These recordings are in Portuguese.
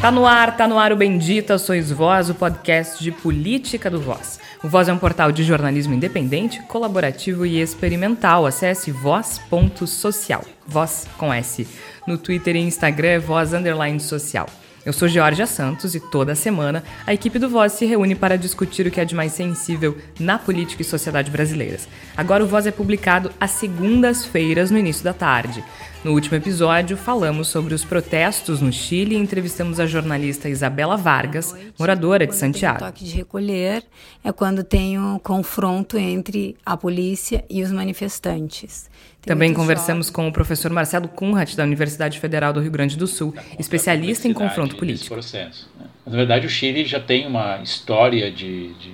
Tá no ar, tá no ar o Bendita Sois Voz, o podcast de política do Voz. O Voz é um portal de jornalismo independente, colaborativo e experimental. Acesse voz.social. Voz com S. No Twitter e Instagram é voz underline social. Eu sou Georgia Santos e toda semana a equipe do Voz se reúne para discutir o que é de mais sensível na política e sociedade brasileiras. Agora o Voz é publicado às segundas-feiras no início da tarde. No último episódio, falamos sobre os protestos no Chile e entrevistamos a jornalista Isabela Vargas, moradora de Santiago. O toque de recolher é quando tem um confronto entre a polícia e os manifestantes. Tem Também conversamos com o professor Marcelo Kunrat, da Universidade Federal do Rio Grande do Sul, especialista em confronto político. Processo, né? Na verdade, o Chile já tem uma história de, de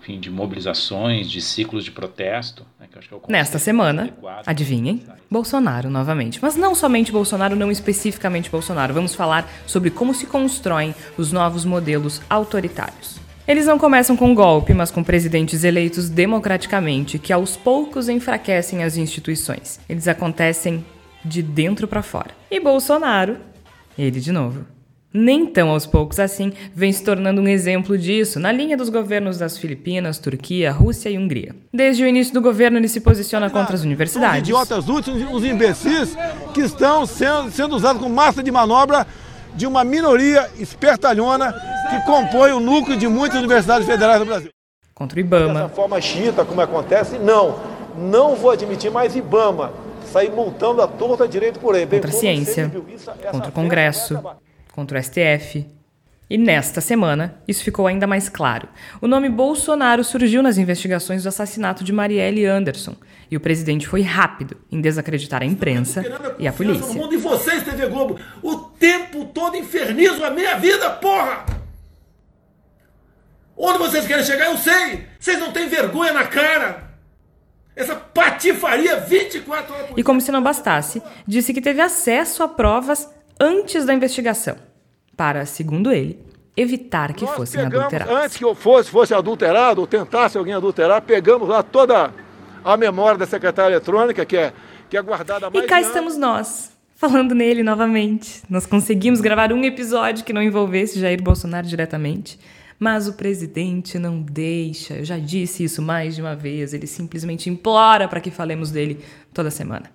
enfim, de mobilizações, de ciclos de protesto. Né, é Nesta semana, adivinhem, Bolsonaro novamente. Mas não somente Bolsonaro, não especificamente Bolsonaro. Vamos falar sobre como se constroem os novos modelos autoritários. Eles não começam com golpe, mas com presidentes eleitos democraticamente que aos poucos enfraquecem as instituições. Eles acontecem de dentro para fora. E Bolsonaro, ele de novo, nem tão aos poucos assim, vem se tornando um exemplo disso na linha dos governos das Filipinas, Turquia, Rússia e Hungria. Desde o início do governo, ele se posiciona contra as universidades. Os idiotas úteis, os imbecis que estão sendo, sendo usados como massa de manobra de uma minoria espertalhona que compõe o núcleo de muitas universidades federais do Brasil. Contra o IBAMA. Dessa forma xiita, como acontece, não. Não vou admitir mais IBAMA sair montando a torta direito por aí. Contra a ciência, contra o Congresso contra o STF. E nesta semana, isso ficou ainda mais claro. O nome Bolsonaro surgiu nas investigações do assassinato de Marielle Anderson. E o presidente foi rápido em desacreditar a imprensa e a polícia. mundo e vocês, TV Globo, o tempo todo infernizam a minha vida, porra! Onde vocês querem chegar, eu sei! Vocês não têm vergonha na cara! Essa patifaria 24 horas por E como se não bastasse, disse que teve acesso a provas antes da investigação, para, segundo ele, evitar que Nós fossem pegamos, adulterados. Antes que eu fosse, fosse adulterado, ou tentasse alguém adulterar, pegamos lá toda a memória da secretária eletrônica, que é, que é guardada mais E cá estamos nós, falando nele novamente. Nós conseguimos gravar um episódio que não envolvesse Jair Bolsonaro diretamente. Mas o presidente não deixa. Eu já disse isso mais de uma vez. Ele simplesmente implora para que falemos dele toda semana.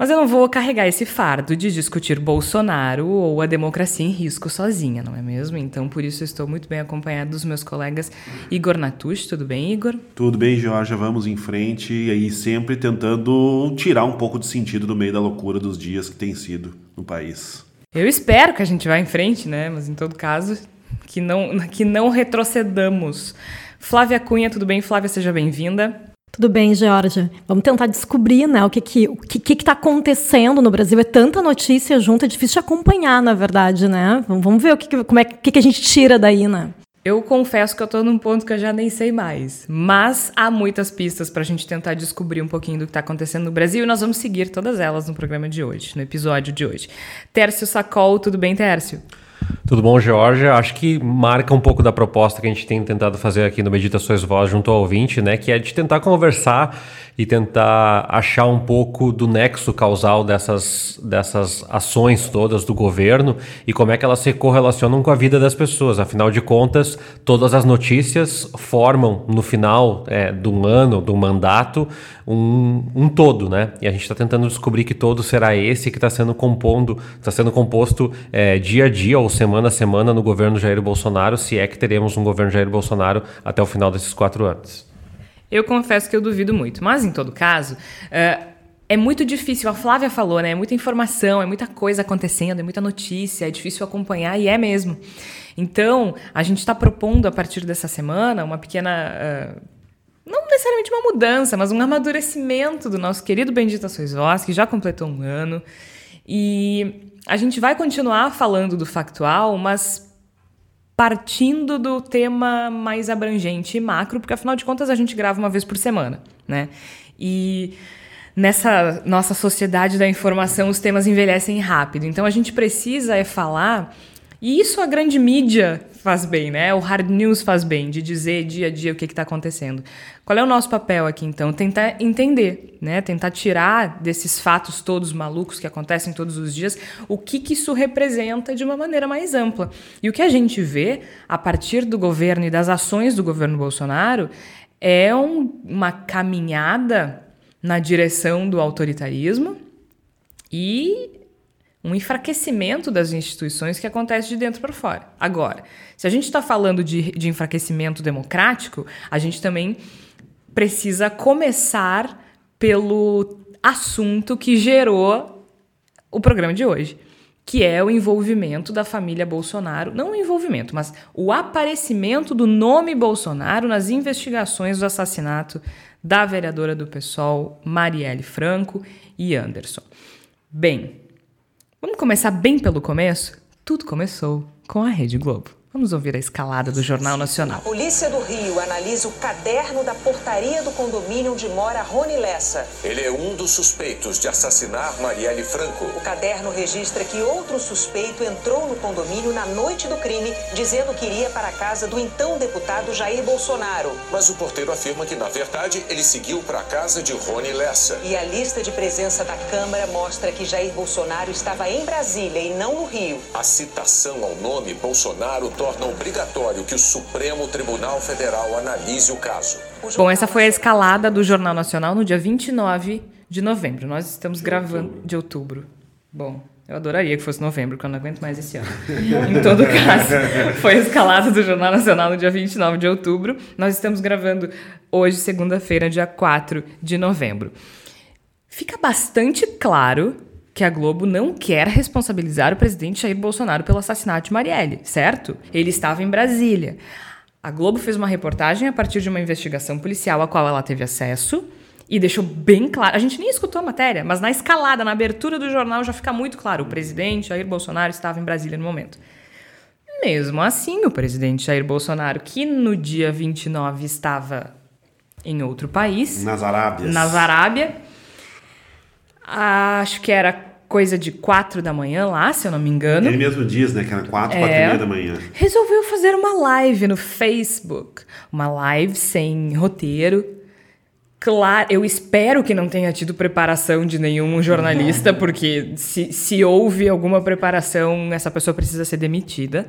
Mas eu não vou carregar esse fardo de discutir Bolsonaro ou a democracia em risco sozinha, não é mesmo? Então, por isso, estou muito bem acompanhado dos meus colegas Igor Natush. Tudo bem, Igor? Tudo bem, Jorge. Vamos em frente e aí sempre tentando tirar um pouco de sentido do meio da loucura dos dias que tem sido no país. Eu espero que a gente vá em frente, né? Mas em todo caso, que não, que não retrocedamos. Flávia Cunha, tudo bem? Flávia, seja bem-vinda. Tudo bem, Georgia. Vamos tentar descobrir né, o que que, o que, que tá acontecendo no Brasil. É tanta notícia junto, é difícil de acompanhar, na verdade, né? Vamos ver o que, como é que, que a gente tira daí, né? Eu confesso que eu estou num ponto que eu já nem sei mais. Mas há muitas pistas para a gente tentar descobrir um pouquinho do que está acontecendo no Brasil e nós vamos seguir todas elas no programa de hoje, no episódio de hoje. Tércio Sacol, tudo bem, Tércio? Tudo bom, Georgia? Acho que marca um pouco da proposta que a gente tem tentado fazer aqui no Meditações Voz junto ao ouvinte, né? Que é de tentar conversar e tentar achar um pouco do nexo causal dessas, dessas ações todas do governo e como é que elas se correlacionam com a vida das pessoas. Afinal de contas, todas as notícias formam, no final é, de um ano, de um mandato, um, um todo, né? E a gente está tentando descobrir que todo será esse que está sendo compondo, está sendo composto é, dia a dia ou semana a semana no governo Jair Bolsonaro, se é que teremos um governo Jair Bolsonaro até o final desses quatro anos. Eu confesso que eu duvido muito, mas em todo caso, uh, é muito difícil. A Flávia falou, né? É muita informação, é muita coisa acontecendo, é muita notícia, é difícil acompanhar e é mesmo. Então, a gente está propondo a partir dessa semana uma pequena. Uh, não necessariamente uma mudança, mas um amadurecimento do nosso querido Bendita Sois Vós, que já completou um ano. E a gente vai continuar falando do factual, mas partindo do tema mais abrangente e macro, porque afinal de contas a gente grava uma vez por semana, né? E nessa nossa sociedade da informação os temas envelhecem rápido. Então a gente precisa é falar E isso a grande mídia faz bem, né? O hard news faz bem, de dizer dia a dia o que está acontecendo. Qual é o nosso papel aqui, então? Tentar entender, né? Tentar tirar desses fatos todos malucos que acontecem todos os dias o que, que isso representa de uma maneira mais ampla. E o que a gente vê a partir do governo e das ações do governo Bolsonaro é um, uma caminhada na direção do autoritarismo e um enfraquecimento das instituições que acontece de dentro para fora. Agora, se a gente está falando de, de enfraquecimento democrático, a gente também precisa começar pelo assunto que gerou o programa de hoje, que é o envolvimento da família Bolsonaro, não o envolvimento, mas o aparecimento do nome Bolsonaro nas investigações do assassinato da vereadora do PSOL, Marielle Franco e Anderson. Bem, vamos começar bem pelo começo? Tudo começou com a Rede Globo. Vamos ouvir a escalada do Jornal Nacional. A Polícia do Rio analisa o caderno da portaria do condomínio onde mora Rony Lessa. Ele é um dos suspeitos de assassinar Marielle Franco. O caderno registra que outro suspeito entrou no condomínio na noite do crime, dizendo que iria para a casa do então deputado Jair Bolsonaro. Mas o porteiro afirma que, na verdade, ele seguiu para a casa de Rony Lessa. E a lista de presença da Câmara mostra que Jair Bolsonaro estava em Brasília e não no Rio. A citação ao nome Bolsonaro torna obrigatório que o Supremo Tribunal Federal analise o caso. Bom, essa foi a escalada do Jornal Nacional no dia 29 de novembro. Nós estamos gravando de outubro. Bom, eu adoraria que fosse novembro, porque eu não aguento mais esse ano. em todo caso, foi a escalada do Jornal Nacional no dia 29 de outubro. Nós estamos gravando hoje, segunda-feira, dia 4 de novembro. Fica bastante claro que a Globo não quer responsabilizar o presidente Jair Bolsonaro pelo assassinato de Marielle, certo? Ele estava em Brasília. A Globo fez uma reportagem a partir de uma investigação policial a qual ela teve acesso e deixou bem claro. A gente nem escutou a matéria, mas na escalada, na abertura do jornal já fica muito claro: o presidente Jair Bolsonaro estava em Brasília no momento. Mesmo assim, o presidente Jair Bolsonaro, que no dia 29 estava em outro país, nas Arábias, nas Arábia, acho que era coisa de quatro da manhã lá, se eu não me engano. Ele mesmo diz, né, que era quatro, é, quatro e meia da manhã. Resolveu fazer uma live no Facebook. Uma live sem roteiro. Claro, eu espero que não tenha tido preparação de nenhum jornalista, porque se, se houve alguma preparação, essa pessoa precisa ser demitida.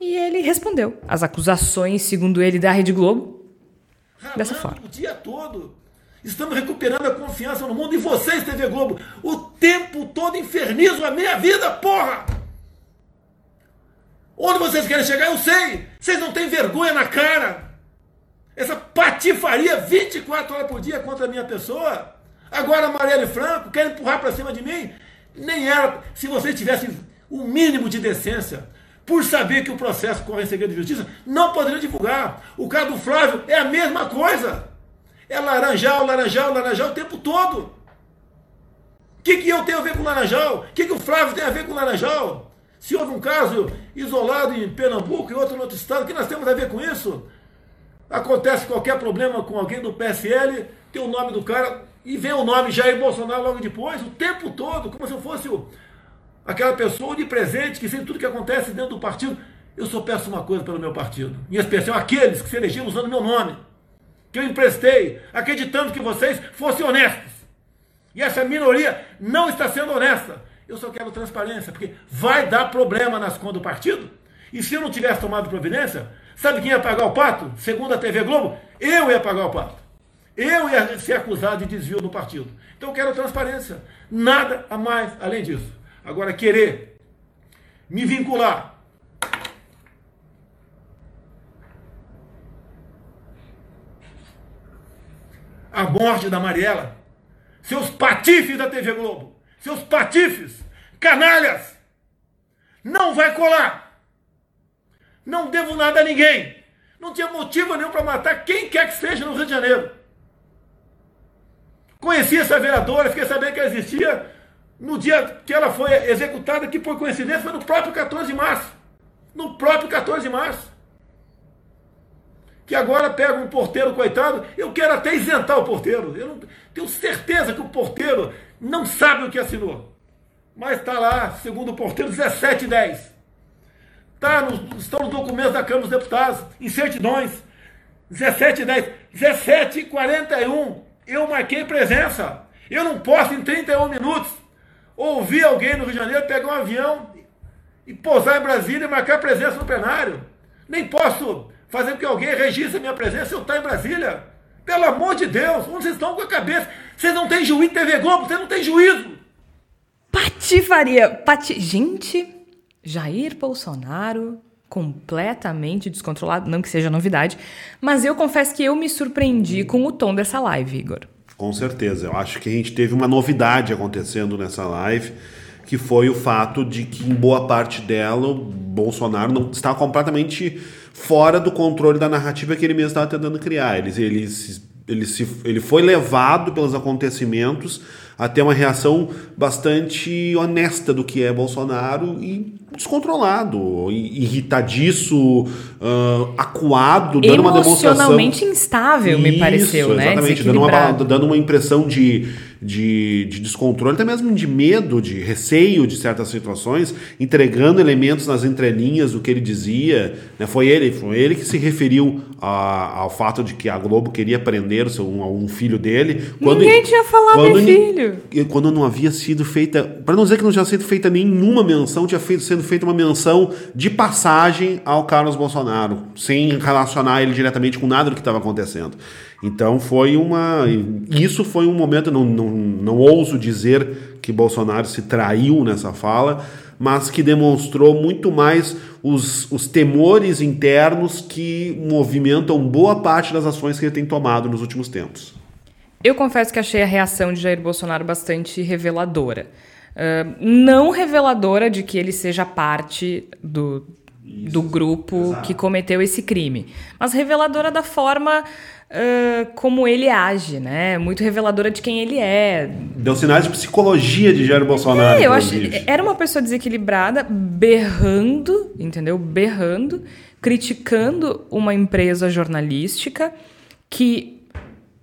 E ele respondeu às acusações, segundo ele, da Rede Globo, dessa forma. O dia todo Estamos recuperando a confiança no mundo. E vocês, TV Globo, o tempo todo infernizam a minha vida, porra! Onde vocês querem chegar, eu sei. Vocês não têm vergonha na cara. Essa patifaria 24 horas por dia contra a minha pessoa. Agora Marielle Franco quer empurrar para cima de mim. Nem era. Se vocês tivessem o mínimo de decência, por saber que o processo corre em segredo de justiça, não poderiam divulgar. O caso do Flávio é a mesma coisa. É laranjal, laranjal, laranjal o tempo todo. O que, que eu tenho a ver com laranjal? O que, que o Flávio tem a ver com laranjal? Se houve um caso isolado em Pernambuco e outro em outro estado, o que nós temos a ver com isso? Acontece qualquer problema com alguém do PSL, tem o nome do cara e vem o nome Jair Bolsonaro logo depois, o tempo todo, como se eu fosse o, aquela pessoa de presente que sabe tudo que acontece dentro do partido. Eu só peço uma coisa pelo meu partido, em especial aqueles que se elegeram usando meu nome que eu emprestei, acreditando que vocês fossem honestos. E essa minoria não está sendo honesta. Eu só quero transparência, porque vai dar problema nas contas do partido. E se eu não tivesse tomado providência, sabe quem ia pagar o pato? Segundo a TV Globo, eu ia pagar o pato. Eu ia ser acusado de desvio do partido. Então eu quero transparência. Nada a mais além disso. Agora, querer me vincular a morte da Mariela. Seus patifes da TV Globo. Seus patifes. Canalhas. Não vai colar. Não devo nada a ninguém. Não tinha motivo nenhum para matar quem quer que seja no Rio de Janeiro. Conheci essa vereadora, fiquei sabendo que ela existia no dia que ela foi executada, que por coincidência foi no próprio 14 de março. No próprio 14 de março que agora pega um porteiro coitado, eu quero até isentar o porteiro. Eu não, tenho certeza que o porteiro não sabe o que assinou. Mas está lá, segundo o porteiro, 17 e 10. Tá no, estão nos documentos da Câmara dos Deputados, em certidões. 17 e 10. 17 e 41. Eu marquei presença. Eu não posso, em 31 minutos, ouvir alguém no Rio de Janeiro pegar um avião e pousar em Brasília e marcar presença no plenário. Nem posso fazer com que alguém registre a minha presença se eu estou em Brasília. Pelo amor de Deus, onde vocês estão com a cabeça? Vocês não têm juízo, TV Globo, vocês não têm juízo. Patifaria. Pati... Gente, Jair Bolsonaro completamente descontrolado, não que seja novidade, mas eu confesso que eu me surpreendi com o tom dessa live, Igor. Com certeza, eu acho que a gente teve uma novidade acontecendo nessa live, que foi o fato de que em boa parte dela o Bolsonaro não está completamente fora do controle da narrativa que ele mesmo estava tentando criar. Ele, ele, ele, se, ele foi levado pelos acontecimentos a ter uma reação bastante honesta do que é Bolsonaro e descontrolado, irritadiço, uh, acuado, dando uma demonstração. Emocionalmente instável, Isso, me pareceu, né? Exatamente, dando uma, dando uma impressão de de, de descontrole, até mesmo de medo, de receio de certas situações, entregando elementos nas entrelinhas do que ele dizia. Né? Foi ele, foi ele que se referiu a, ao fato de que a Globo queria prender seu, um, um filho dele. Quando, Ninguém tinha falado quando, filho. Quando não havia sido feita, para não dizer que não tinha sido feita nenhuma menção, tinha feito, sendo feita uma menção de passagem ao Carlos Bolsonaro, sem relacionar ele diretamente com nada do que estava acontecendo. Então foi uma. Isso foi um momento, não, não, não ouso dizer que Bolsonaro se traiu nessa fala, mas que demonstrou muito mais os, os temores internos que movimentam boa parte das ações que ele tem tomado nos últimos tempos. Eu confesso que achei a reação de Jair Bolsonaro bastante reveladora. Uh, não reveladora de que ele seja parte do, do grupo Exato. que cometeu esse crime, mas reveladora da forma uh, como ele age, né? Muito reveladora de quem ele é. Deu sinais de psicologia de Jair Bolsonaro. É, eu acho era uma pessoa desequilibrada, berrando, entendeu? Berrando, criticando uma empresa jornalística que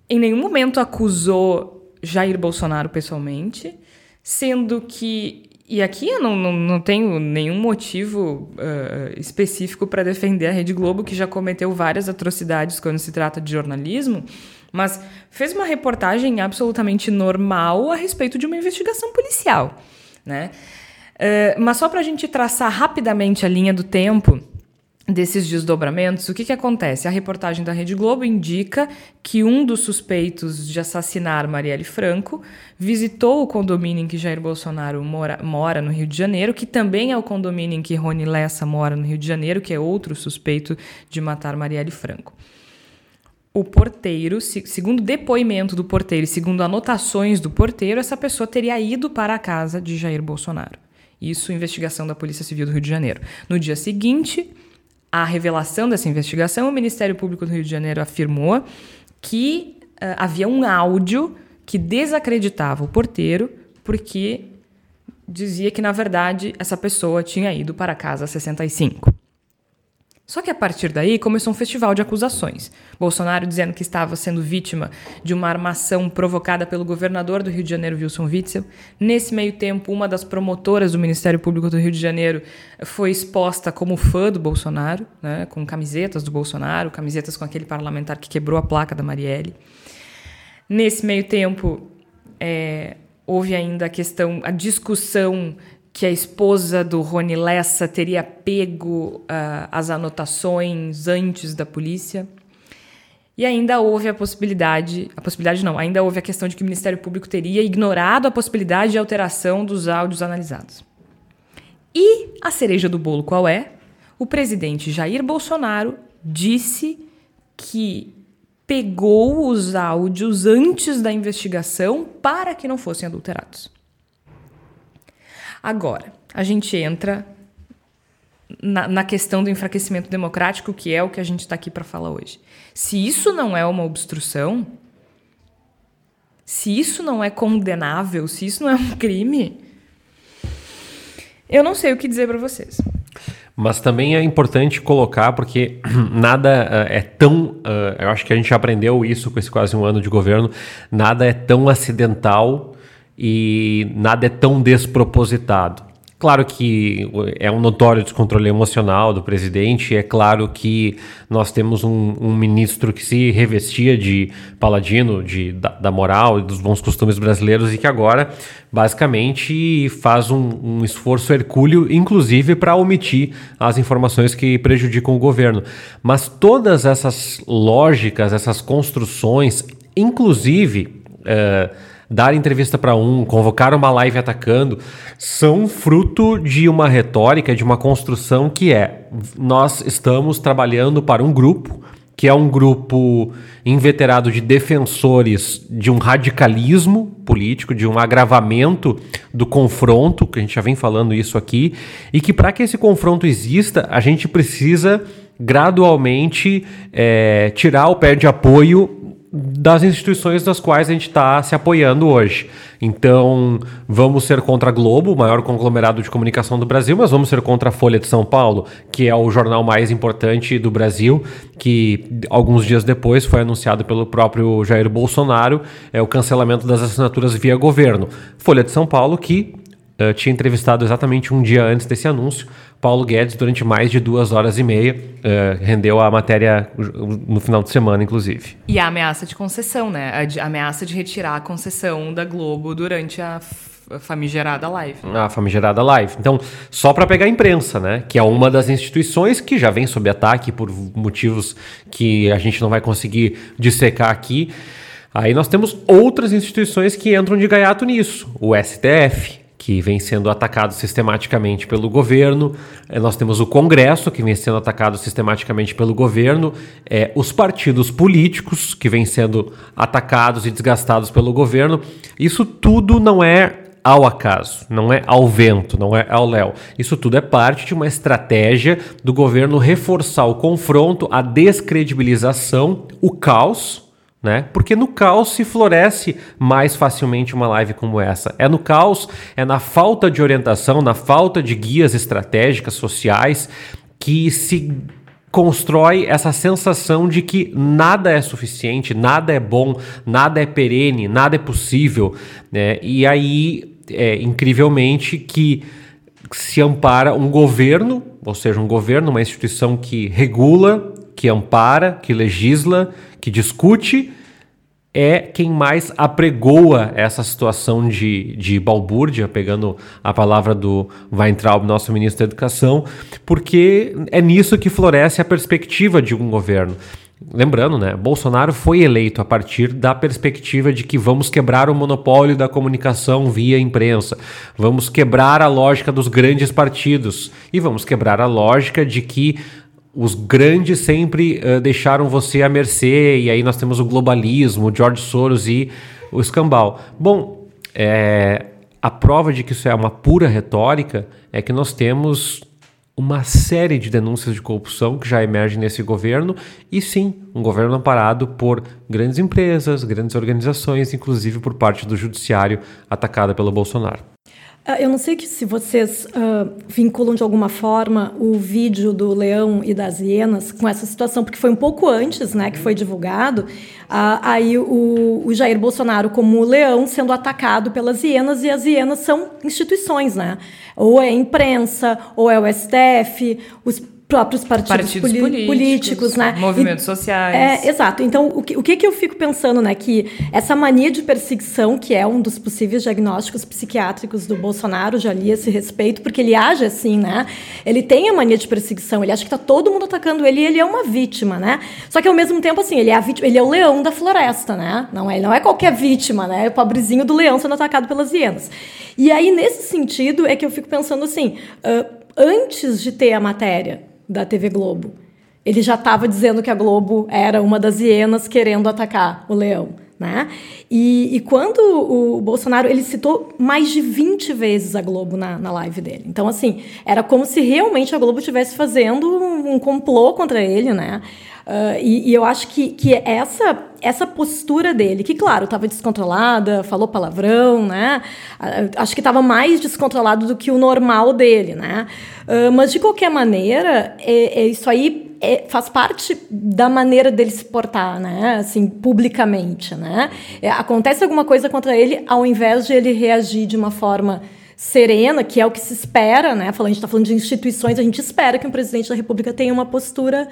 em nenhum momento acusou Jair Bolsonaro pessoalmente, sendo que e aqui eu não, não, não tenho nenhum motivo uh, específico para defender a Rede Globo, que já cometeu várias atrocidades quando se trata de jornalismo, mas fez uma reportagem absolutamente normal a respeito de uma investigação policial. Né? Uh, mas só para a gente traçar rapidamente a linha do tempo desses desdobramentos, o que, que acontece? A reportagem da Rede Globo indica que um dos suspeitos de assassinar Marielle Franco visitou o condomínio em que Jair Bolsonaro mora, mora no Rio de Janeiro, que também é o condomínio em que Rony Lessa mora no Rio de Janeiro, que é outro suspeito de matar Marielle Franco. O porteiro, segundo depoimento do porteiro e segundo anotações do porteiro, essa pessoa teria ido para a casa de Jair Bolsonaro. Isso, investigação da Polícia Civil do Rio de Janeiro. No dia seguinte, a revelação dessa investigação, o Ministério Público do Rio de Janeiro afirmou que uh, havia um áudio que desacreditava o porteiro, porque dizia que, na verdade, essa pessoa tinha ido para a casa 65. Só que a partir daí começou um festival de acusações. Bolsonaro dizendo que estava sendo vítima de uma armação provocada pelo governador do Rio de Janeiro, Wilson Witzel. Nesse meio tempo, uma das promotoras do Ministério Público do Rio de Janeiro foi exposta como fã do Bolsonaro, né, com camisetas do Bolsonaro, camisetas com aquele parlamentar que quebrou a placa da Marielle. Nesse meio tempo, é, houve ainda a questão, a discussão que a esposa do Rony Lessa teria pego uh, as anotações antes da polícia. E ainda houve a possibilidade, a possibilidade não, ainda houve a questão de que o Ministério Público teria ignorado a possibilidade de alteração dos áudios analisados. E a cereja do bolo qual é? O presidente Jair Bolsonaro disse que pegou os áudios antes da investigação para que não fossem adulterados. Agora, a gente entra na, na, questão do enfraquecimento democrático, que é o que a gente está aqui para falar hoje. Se isso não é uma obstrução, se isso não é condenável, se isso não é um crime, eu não sei o que dizer para vocês. Mas também é importante colocar, porque nada uh, é tão. Uh, eu acho que a gente aprendeu isso com esse quase um ano de governo, nada é tão acidental e nada é tão despropositado. Claro que é um notório descontrole emocional do presidente, é claro que nós temos um, um ministro que se revestia de paladino de, da, da, moral e dos bons costumes brasileiros e que agora, basicamente, faz um, um esforço hercúleo, inclusive para omitir as informações que prejudicam o governo. Mas todas essas lógicas, essas construções, inclusive. Uh, dar entrevista para um, convocar uma live atacando, são fruto de uma retórica, de uma construção que é: nós estamos trabalhando para um grupo que é um grupo inveterado de defensores de um radicalismo político, de um agravamento do confronto, que a gente já vem falando isso aqui, e que para que esse confronto exista, a gente precisa gradualmente é, tirar o pé de apoio das instituições das quais a gente está se apoiando hoje. Então, vamos ser contra a Globo, o maior conglomerado de comunicação do Brasil, mas vamos ser contra a Folha de São Paulo, que é o jornal mais importante do Brasil, que alguns dias depois foi anunciado pelo próprio Jair Bolsonaro, é o cancelamento das assinaturas via governo. Folha de São Paulo que uh, tinha entrevistado exatamente um dia antes desse anúncio Paulo Guedes durante mais de duas horas e meia. Uh, rendeu a matéria no final de semana, inclusive. E a ameaça de concessão, né? A, a ameaça de retirar a concessão da Globo durante a famigerada live. A famigerada live. Então, só para pegar a imprensa, né? Que é uma das instituições que já vem sob ataque por motivos que a gente não vai conseguir dissecar aqui. Aí nós temos outras instituições que entram de gaiato nisso. O STF, que vem sendo atacado sistematicamente pelo governo. É, nós temos o Congresso, que vem sendo atacado sistematicamente pelo governo. É, os partidos políticos, que vêm sendo atacados e desgastados pelo governo. Isso tudo não é ao acaso, não é ao vento, não é ao léu. Isso tudo é parte de uma estratégia do governo reforçar o confronto, a descredibilização, o caos né? Porque no caos se floresce mais facilmente uma live como essa. É no caos, é na falta de orientação, na falta de guias estratégicas sociais que se constrói essa sensação de que nada é suficiente, nada é bom, nada é perene, nada é possível, né? E aí, é, incrivelmente, que se ampara um governo, ou seja, um governo, uma instituição que regula, que ampara, que legisla, que discute, é quem mais apregoa essa situação de, de balbúrdia, pegando a palavra do Weintraub, nosso ministro da Educação, porque é nisso que floresce a perspectiva de um governo. Lembrando, né, Bolsonaro foi eleito a partir da perspectiva de que vamos quebrar o monopólio da comunicação via imprensa, vamos quebrar a lógica dos grandes partidos e vamos quebrar a lógica de que os grandes sempre uh, deixaram você à mercê, e aí nós temos o globalismo, o George Soros e o escambau. Bom, é, a prova de que isso é uma pura retórica é que nós temos uma série de denúncias de corrupção que já emergem nesse governo, e sim, um governo amparado por grandes empresas, grandes organizações, inclusive por parte do judiciário atacada pelo Bolsonaro. Ah, eu não sei se vocês uh, vinculam de alguma forma o vídeo do leão e das hienas com essa situação, porque foi um pouco antes, né, que foi divulgado. Uh, aí o, o, Jair Bolsonaro como o leão sendo atacado pelas hienas e as hienas são instituições, né? Ou é imprensa, ou é o STF, os próprios partidos, partidos políticos, políticos, né? Movimentos e, sociais. É, exato. Então, o que, o que, eu fico pensando, né? Que essa mania de perseguição, que é um dos possíveis diagnósticos psiquiátricos do Bolsonaro, já li esse respeito, porque ele age assim, né? Ele tem a mania de perseguição, ele acha que tá todo mundo atacando ele e ele é uma vítima, né? Só que ao mesmo tempo, assim, ele é, a vítima, ele é o leão da floresta, né? Não é, não é qualquer vítima, né? É o pobrezinho do leão sendo atacado pelas hienas. E aí, nesse sentido, é que eu fico pensando assim, uh, antes de ter a matéria, da TV Globo. Ele já estava dizendo que a Globo era uma das hienas querendo atacar o leão. Né? E, e, quando o Bolsonaro, ele citou mais de 20 vezes a Globo na, na live dele. Então, assim, era como se realmente a Globo estivesse fazendo um, um complô contra ele, né? Uh, e, e, eu acho que, que essa, essa postura dele, que, claro, estava descontrolada, falou palavrão, né? Uh, acho que estava mais descontrolado do que o normal dele, né? Uh, mas, de qualquer maneira, é, é isso aí é, faz parte da maneira dele se portar, né? Assim, publicamente, né? É, acontece alguma coisa contra ele, ao invés de ele reagir de uma forma serena, que é o que se espera, né? Falando, a gente está falando de instituições, a gente espera que um presidente da República tenha uma postura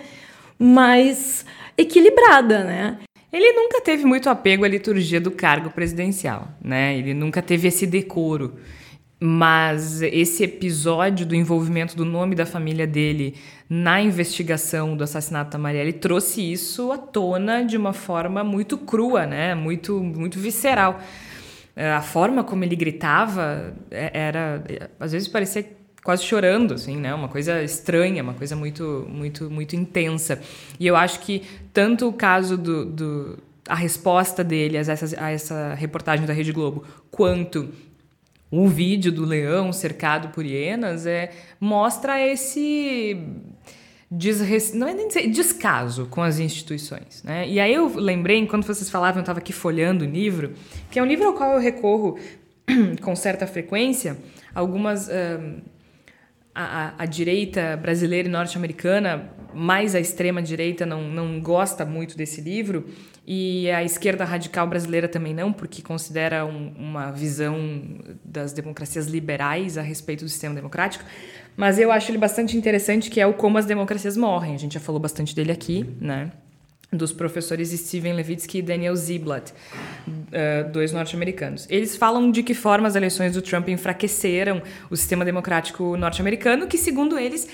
mais equilibrada, né? Ele nunca teve muito apego à liturgia do cargo presidencial, né? Ele nunca teve esse decoro. Mas esse episódio do envolvimento do nome da família dele na investigação do assassinato da Marielle trouxe isso à tona de uma forma muito crua, né? Muito, muito visceral. É, a forma como ele gritava é, era, às vezes parecia quase chorando, assim, né? Uma coisa estranha, uma coisa muito, muito, muito intensa. E eu acho que tanto o caso do, do a resposta dele a essa, a essa reportagem da Rede Globo, quanto o vídeo do leão cercado por hienas é, mostra esse desres... não é nem dizer descaso com as instituições. Né? E aí eu lembrei, enquanto vocês falavam, eu estava aqui folhando o livro, que é um livro ao qual eu recorro com certa frequência. Algumas. A, a, direita brasileira e norte-americana, mais a extrema-direita, não, não gosta muito desse livro, e a esquerda radical brasileira também não, porque considera um, uma visão das democracias liberais a respeito do sistema democrático. Mas eu acho ele bastante interessante, que é o Como as Democracias Morrem. A gente já falou bastante dele aqui, né? Dos professores Steven Levitsky e Daniel Ziblatt, uh, dois norte-americanos. Eles falam de que forma as eleições do Trump enfraqueceram o sistema democrático norte-americano, que, segundo eles,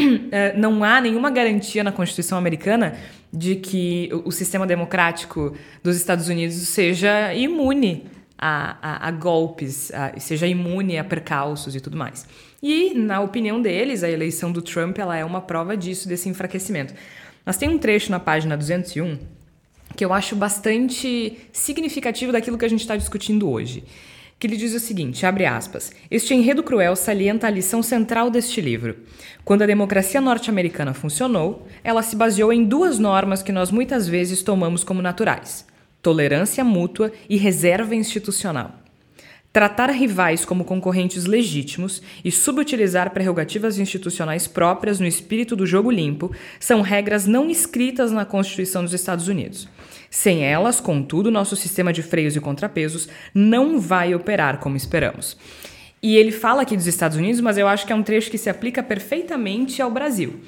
uh, não há nenhuma garantia na Constituição americana de que o, o sistema democrático dos Estados Unidos seja imune a, a, a golpes, a, seja imune a percalços e tudo mais. E, na opinião deles, a eleição do Trump ela é uma prova disso, desse enfraquecimento. Mas tem um trecho na página 201 que eu acho bastante significativo daquilo que a gente está discutindo hoje. Que ele diz o seguinte, abre aspas, este enredo cruel salienta a lição central deste livro. Quando a democracia norte-americana funcionou, ela se baseou em duas normas que nós muitas vezes tomamos como naturais: tolerância mútua e reserva institucional. Tratar rivais como concorrentes legítimos e subutilizar prerrogativas institucionais próprias no espírito do jogo limpo são regras não escritas na Constituição dos Estados Unidos. Sem elas, contudo, nosso sistema de freios e contrapesos não vai operar como esperamos. E ele fala aqui dos Estados Unidos, mas eu acho que é um trecho que se aplica perfeitamente ao Brasil.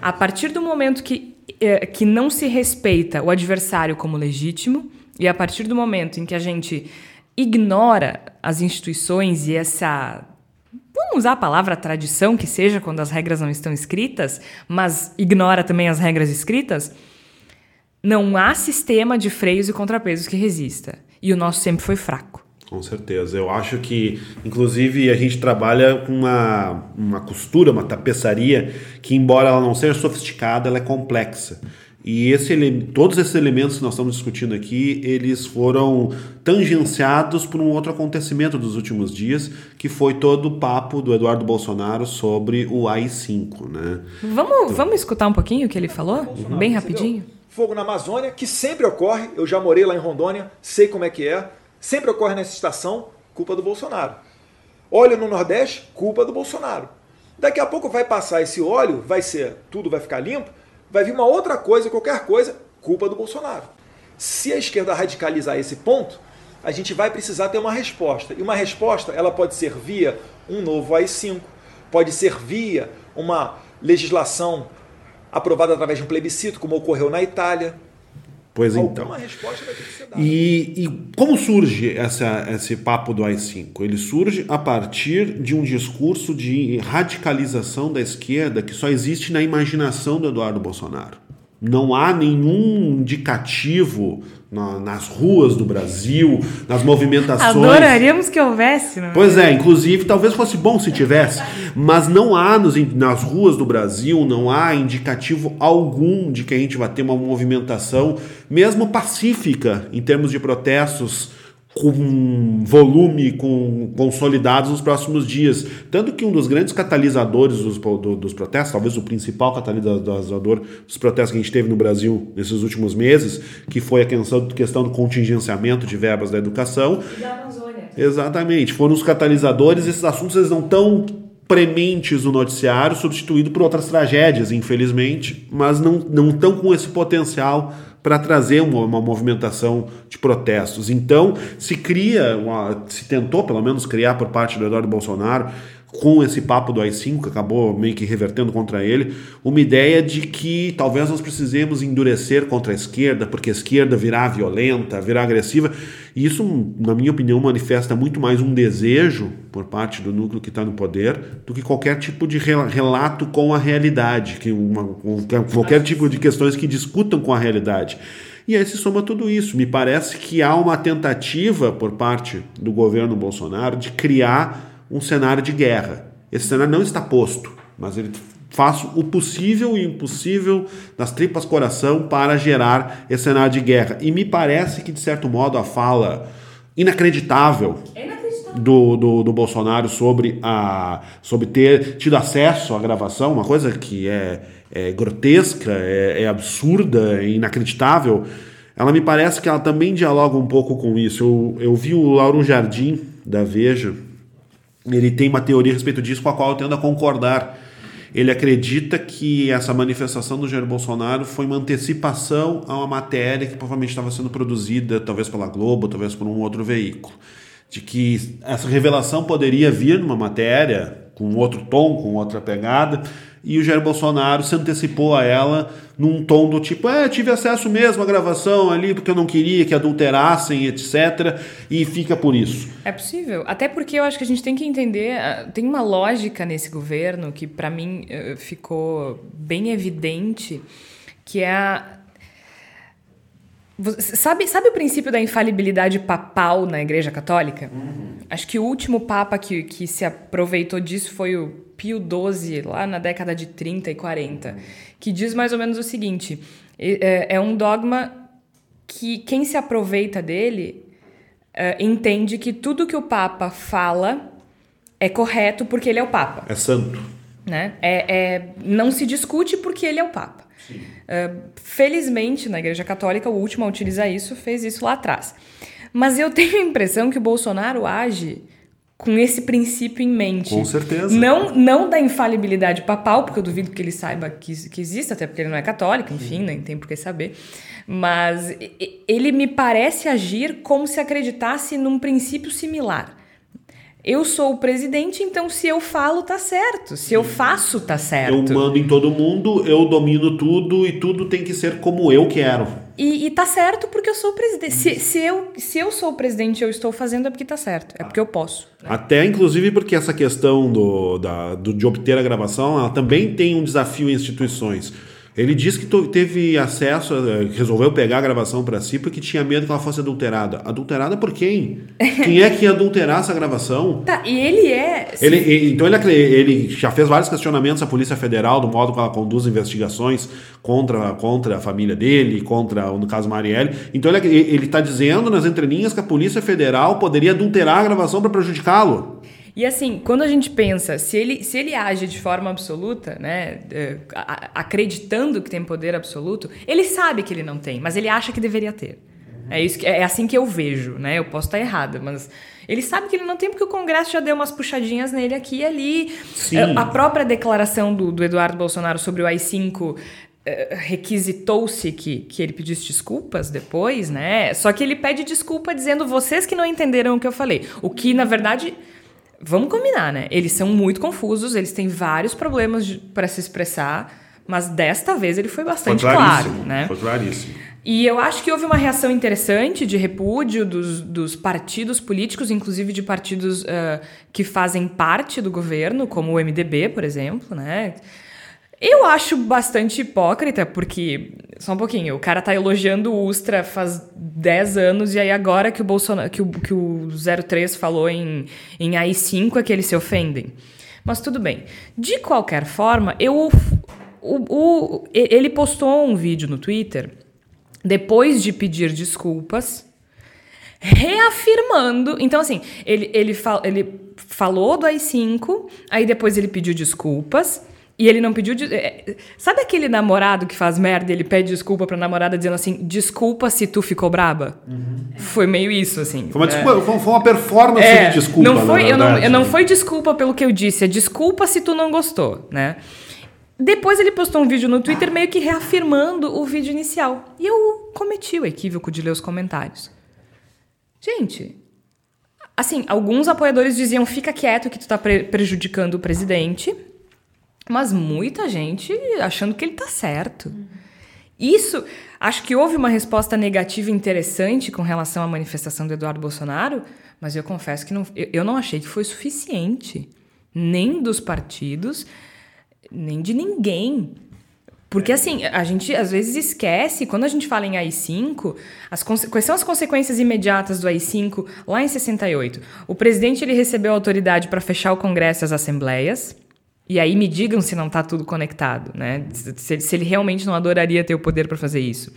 A partir do momento que, eh, que não se respeita o adversário como legítimo, e a partir do momento em que a gente ignora as instituições e essa vamos usar a palavra tradição que seja quando as regras não estão escritas, mas ignora também as regras escritas, não há sistema de freios e contrapesos que resista. E o nosso sempre foi fraco. Com certeza. Eu acho que, inclusive, a gente trabalha com uma, uma costura, uma tapeçaria, que, embora ela não seja sofisticada, ela é complexa. E esse, todos esses elementos que nós estamos discutindo aqui, eles foram tangenciados por um outro acontecimento dos últimos dias, que foi todo o papo do Eduardo Bolsonaro sobre o AI-5, né? Vamos, então, vamos escutar um pouquinho o que ele falou? Bolsonaro, Bem rapidinho. Fogo na Amazônia, que sempre ocorre, eu já morei lá em Rondônia, sei como é que é, sempre ocorre nessa estação, culpa do Bolsonaro. Óleo no Nordeste, culpa do Bolsonaro. Daqui a pouco vai passar esse óleo, vai ser, tudo vai ficar limpo, vai vir uma outra coisa, qualquer coisa, culpa do Bolsonaro. Se a esquerda radicalizar esse ponto, a gente vai precisar ter uma resposta. E uma resposta, ela pode ser via um novo AI-5, pode ser via uma legislação aprovada através de um plebiscito, como ocorreu na Itália. Pois então. E, e, como surge essa, esse papo do AI-5? Ele surge a partir de um discurso de radicalização da esquerda que só existe na imaginação do Eduardo Bolsonaro. Não há nenhum indicativo na, nas ruas do Brasil, nas movimentações. Adoraríamos que houvesse, não é? Pois é, inclusive, talvez fosse bom se tivesse, mas não há nos, nas ruas do Brasil, não há indicativo algum de que a gente vai ter uma movimentação, mesmo pacífica, em termos de protestos com volume com, consolidados nos próximos dias. Tanto que um dos grandes catalisadores dos, do, dos protestos, talvez o principal catalisador dos protestos que a gente teve no Brasil nesses últimos meses, que foi a questão, questão do contingenciamento de verbas da educação. E. Exatamente. Foram os catalisadores, esses assuntos eles não estão prementes no noticiário, substituído por outras tragédias, infelizmente, mas não, não estão com esse potencial para trazer uma, uma, movimentação de protestos. Então, se cria, uma, se tentou pelo menos criar por parte do Eduardo Bolsonaro, com esse papo do AI-5, que acabou meio que revertendo contra ele, uma ideia de que talvez nós precisemos endurecer contra a esquerda, porque a esquerda virá violenta, virá agressiva. E isso, na minha opinião, manifesta muito mais um desejo por parte do núcleo que está no poder do que qualquer tipo de relato com a realidade, que uma, qualquer tipo de questões que discutam com a realidade. E aí se soma tudo isso. Me parece que há uma tentativa por parte do governo Bolsonaro de criar um cenário de guerra. Esse cenário não está posto, mas ele faz o possível e o impossível das tripas coração para gerar esse cenário de guerra. E me parece que, de certo modo, a fala inacreditável do, do, do, Bolsonaro sobre, a, sobre ter tido acesso à gravação, uma coisa que é, é grotesca, é, é absurda, é inacreditável, ela me parece que ela também dialoga um pouco com isso. Eu, eu vi o Lauro Jardim, da Veja, ele tem uma teoria a respeito disso com a qual eu tendo a concordar. Ele acredita que essa manifestação do Jair Bolsonaro foi uma antecipação a uma matéria que provavelmente estava sendo produzida, talvez pela Globo, talvez por um outro veículo. De que essa revelação poderia vir numa matéria com outro tom, com outra pegada, e o Jair Bolsonaro se antecipou a ela num tom do tipo: é, tive acesso mesmo à gravação ali porque eu não queria que adulterassem, etc. E fica por isso. É possível. Até porque eu acho que a gente tem que entender. Ah, tem uma lógica nesse governo que, para mim, eh, ficou bem evidente, que é a. Sabe, sabe o princípio da infalibilidade papal na Igreja Católica? Uhum. Acho que o último papa que, que se aproveitou disso foi o Pio XII, lá na década de 30 e 40, que diz mais ou menos o seguinte: é, é um dogma que quem se aproveita dele é, entende que tudo que o Papa fala é correto porque ele é o Papa. É santo. Né? É, é não se discute porque ele é o Papa. Uh, felizmente, na Igreja Católica, o último a utilizar isso fez isso lá atrás. Mas eu tenho a impressão que o Bolsonaro age com esse princípio em mente. Com certeza. Não, não da infalibilidade papal, porque eu duvido que ele saiba que, que existe, até porque ele não é católico, enfim, nem tem por que saber. Mas ele me parece agir como se acreditasse num princípio similar. Eu sou o presidente, então se eu falo, tá certo. Se eu faço, tá certo. Eu mando em todo mundo, eu domino tudo e tudo tem que ser como eu quero. E, e tá certo porque eu sou o presidente. Se, se, eu, se eu sou o presidente eu estou fazendo, é porque tá certo. É porque eu posso. Até, inclusive, porque essa questão do, da, do, de obter a gravação, ela também tem um desafio em instituições. Ele disse que teve acesso, eh, resolveu pegar a gravação para si porque tinha medo que ela fosse adulterada. Adulterada por quem? Quem é que ia adulterar essa gravação? Tá, e ele é. Ele, ele, então ele, ele já fez vários questionamentos à Polícia Federal do modo como ela conduz investigações contra, contra a família dele, contra, no caso, Marielle. Então ele está dizendo nas entrelinhas que a Polícia Federal poderia adulterar a gravação para prejudicá-lo. E assim, quando a gente pensa, se ele, se ele age de forma absoluta, né, é, acreditando que tem poder absoluto, ele sabe que ele não tem, mas ele acha que deveria ter. É, isso que, é assim que eu vejo, né? Eu posso estar errada, mas ele sabe que ele não tem porque o Congresso já deu umas puxadinhas nele aqui e ali. Sim. A própria declaração do, do Eduardo Bolsonaro sobre o AI-5 é, requisitou-se que, que ele pedisse desculpas depois, né? Só que ele pede desculpa dizendo vocês que não entenderam o que eu falei. O que, na verdade, Vamos combinar, né? Eles são muito confusos, eles têm vários problemas para se expressar, mas desta vez ele foi bastante foi claro, né? Foi claríssimo. E eu acho que houve uma reação interessante de repúdio dos, dos partidos políticos, inclusive de partidos uh, que fazem parte do governo, como o MDB, por exemplo, né? Eu acho bastante hipócrita, porque. Só um pouquinho, o cara tá elogiando o Ustra faz 10 anos, e aí agora que o Bolsonaro. que o, que o 03 falou em, em AI5 é que eles se ofendem. Mas tudo bem. De qualquer forma, eu. O, o, ele postou um vídeo no Twitter depois de pedir desculpas, reafirmando. Então, assim, ele, ele, fal, ele falou do AI5, aí depois ele pediu desculpas E ele não pediu. De, é, sabe aquele namorado que faz merda e ele pede desculpa pra namorada dizendo assim: desculpa se tu ficou braba? Foi meio isso, assim. Foi uma, É. desculpa, foi- foi uma performance É, de desculpa, não foi, eu não, eu não foi desculpa pelo que eu disse, é desculpa se tu não gostou, né? Depois ele postou um vídeo no Twitter meio que reafirmando o vídeo inicial. E eu cometi o equívoco de ler os comentários. Gente, assim, alguns apoiadores diziam fica quieto que tu tá pre- prejudicando o presidente, mas muita gente achando que ele tá certo. Isso, acho que houve uma resposta negativa interessante com relação à manifestação do Eduardo Bolsonaro, mas eu confesso que não, eu, eu não achei que foi suficiente. Nem dos partidos, nem de ninguém. Porque assim, a gente às vezes esquece, quando a gente fala em AI-5, as conse- quais são as consequências imediatas do AI-5 lá em 68? O presidente ele recebeu autoridade para fechar o Congresso e as assembleias, e aí me digam se não está tudo conectado, né? Se, se ele realmente não adoraria ter o poder para fazer isso.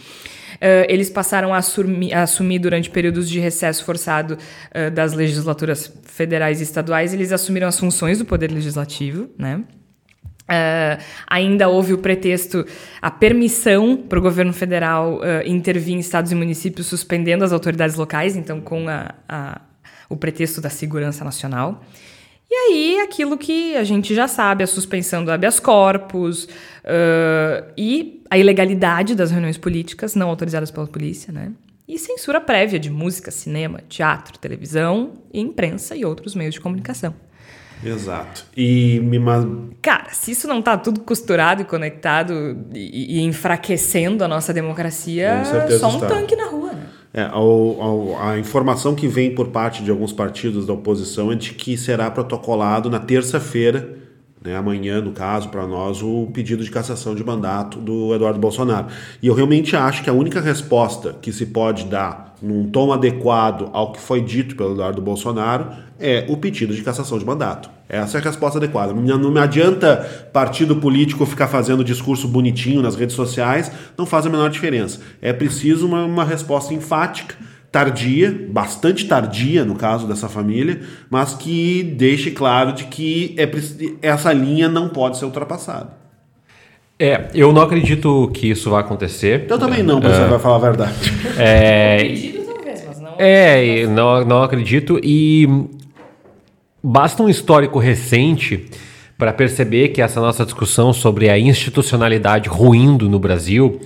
Ah, eles passaram a assumir, a assumir durante períodos de recesso forçado ah, das legislaturas federais e estaduais, eles assumiram as funções do poder legislativo, né? Ah, ainda houve o pretexto, a permissão para o governo federal ah, intervir em estados e municípios suspendendo as autoridades locais, então com a- a- o pretexto da segurança nacional. E aí, aquilo que a gente já sabe, a suspensão do habeas corpus ah, e a ilegalidade das reuniões políticas não autorizadas pela polícia, né? E censura prévia de música, cinema, teatro, televisão, imprensa e outros meios de comunicação. Exato. E me Cara, se isso não tá tudo costurado e conectado e, e enfraquecendo a nossa democracia, só um está. tanque na rua, né? É, ao- ao- a informação que vem por parte de alguns partidos da oposição é de que será protocolado na terça-feira, né, amanhã, no caso, para nós, o pedido de cassação de mandato do Eduardo Bolsonaro. E eu realmente acho que a única resposta que se pode dar num tom adequado ao que foi dito pelo Eduardo Bolsonaro é o pedido de cassação de mandato. Essa é a resposta adequada. Não me adianta partido político ficar fazendo discurso bonitinho nas redes sociais, não faz a menor diferença. É preciso uma, uma resposta enfática, tardia, bastante tardia no caso dessa família, mas que deixe claro de que é, essa linha não pode ser ultrapassada. É, eu não acredito que isso vai acontecer. Eu também não, você vai falar a verdade. É, é, e não, não acredito. E basta um histórico recente para perceber que essa nossa discussão sobre a institucionalidade ruindo no Brasil,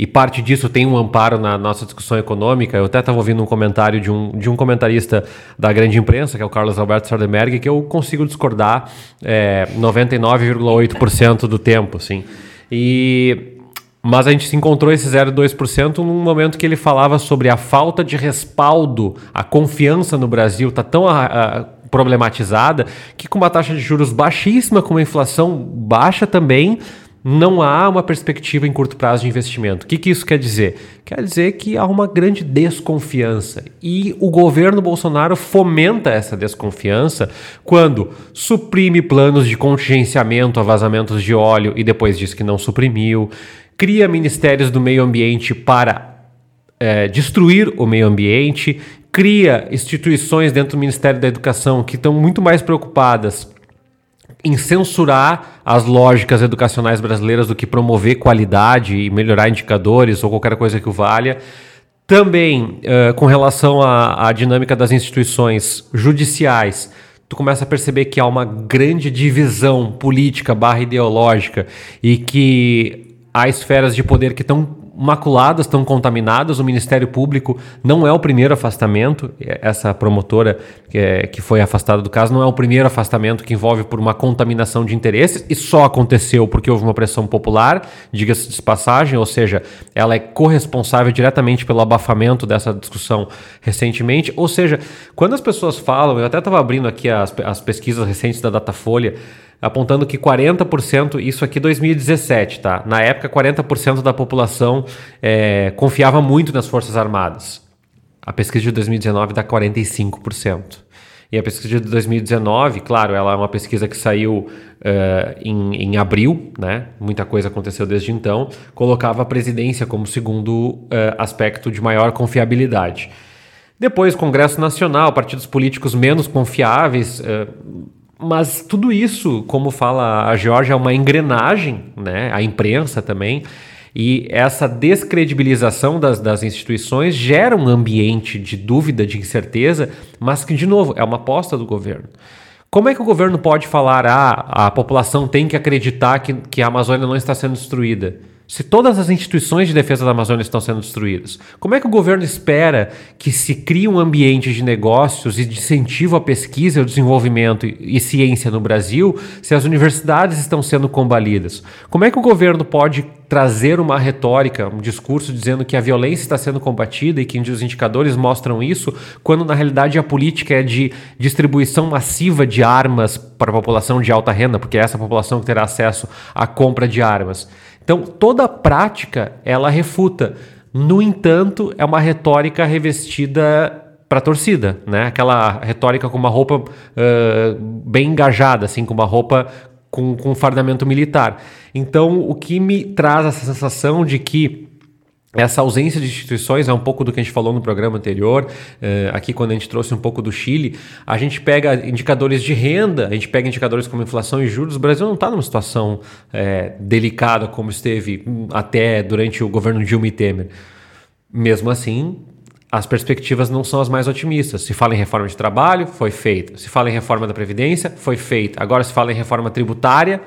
e parte disso tem um amparo na nossa discussão econômica. Eu até estava ouvindo um comentário de um, de um comentarista da grande imprensa, que é o Carlos Alberto Sardenberg, que eu consigo discordar é, 99,8% do tempo, assim. E mas a gente se encontrou esse 0,2% num momento que ele falava sobre a falta de respaldo, a confiança no Brasil está tão ah, ah, problematizada que com uma taxa de juros baixíssima, com uma inflação baixa também, não há uma perspectiva em curto prazo de investimento. O que, que isso quer dizer? Quer dizer que há uma grande desconfiança. E o governo Bolsonaro fomenta essa desconfiança quando suprime planos de contingenciamento a vazamentos de óleo e depois diz que não suprimiu, cria ministérios do meio ambiente para é, destruir o meio ambiente, cria instituições dentro do Ministério da Educação que estão muito mais preocupadas em censurar as lógicas educacionais brasileiras do que promover qualidade e melhorar indicadores ou qualquer coisa que o valha. Também, eh, com relação à, à dinâmica das instituições judiciais, tu começa a perceber que há uma grande divisão política barra ideológica e que há esferas de poder que estão maculadas, estão contaminadas. O Ministério Público não é o primeiro afastamento. Essa promotora que, é- que foi afastada do caso não é o primeiro afastamento que envolve por uma contaminação de interesses e só aconteceu porque houve uma pressão popular, diga-se de passagem, ou seja, ela é corresponsável diretamente pelo abafamento dessa discussão recentemente. Ou seja, quando as pessoas falam, eu até estava abrindo aqui as, as pesquisas recentes da Datafolha, apontando que 40%, isso aqui 2017, tá? Na época, 40% da população eh, confiava muito nas Forças Armadas. A pesquisa de 2019 dá 45%. E a pesquisa de 2019, claro, ela é uma pesquisa que saiu eh, em, em abril, né? Muita coisa aconteceu desde então. Colocava a presidência como segundo eh, aspecto de maior confiabilidade. Depois, Congresso Nacional, partidos políticos menos confiáveis, eh, mas tudo isso, como fala a Georgia, é uma engrenagem, né? A imprensa também. E essa descredibilização das, das instituições gera um ambiente de dúvida, de incerteza, mas que, de novo, é uma aposta do governo. Como é que o governo pode falar, ah, a população tem que acreditar que, que a Amazônia não está sendo destruída? Se todas as instituições de defesa da Amazônia estão sendo destruídas, como é que o governo espera que se crie um ambiente de negócios e de incentivo à pesquisa, ao desenvolvimento e ciência no Brasil se as universidades estão sendo combalidas? Como é que o governo pode trazer uma retórica, um discurso dizendo que a violência está sendo combatida e que os indicadores mostram isso, quando na realidade a política é de distribuição massiva de armas para a população de alta renda, porque é essa população que terá acesso à compra de armas? Então, toda prática ela refuta. No entanto, é uma retórica revestida para torcida, né? Aquela retórica com uma roupa uh, bem engajada, assim, com uma roupa com, com fardamento militar. Então, o que me traz essa sensação de que essa ausência de instituições é um pouco do que a gente falou no programa anterior, uh, aqui quando a gente trouxe um pouco do Chile. A gente pega indicadores de renda, a gente pega indicadores como inflação e juros. O Brasil não está numa situação é, delicada como esteve até durante o governo Dilma e Temer. Mesmo assim, as perspectivas não são as mais otimistas. Se fala em reforma de trabalho, foi feita. Se fala em reforma da Previdência, foi feita. Agora se fala em reforma tributária,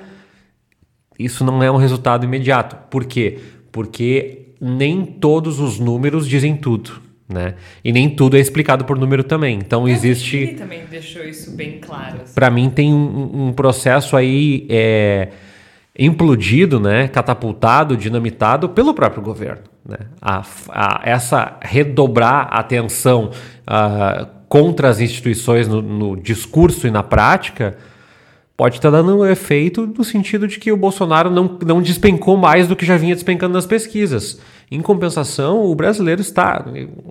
isso não é um resultado imediato. Por quê? Porque nem todos os números dizem tudo. Né? E nem tudo é explicado por número também. Então existe. Ele também deixou isso bem claro. Assim. Para mim tem um, um, processo aí é, implodido, né? catapultado, dinamitado pelo próprio governo. Né? A, a, essa redobrar a atenção uh, contra as instituições no, no discurso e na prática pode estar dando um efeito no sentido de que o Bolsonaro não, não despencou mais do que já vinha despencando nas pesquisas. Em compensação, o brasileiro está.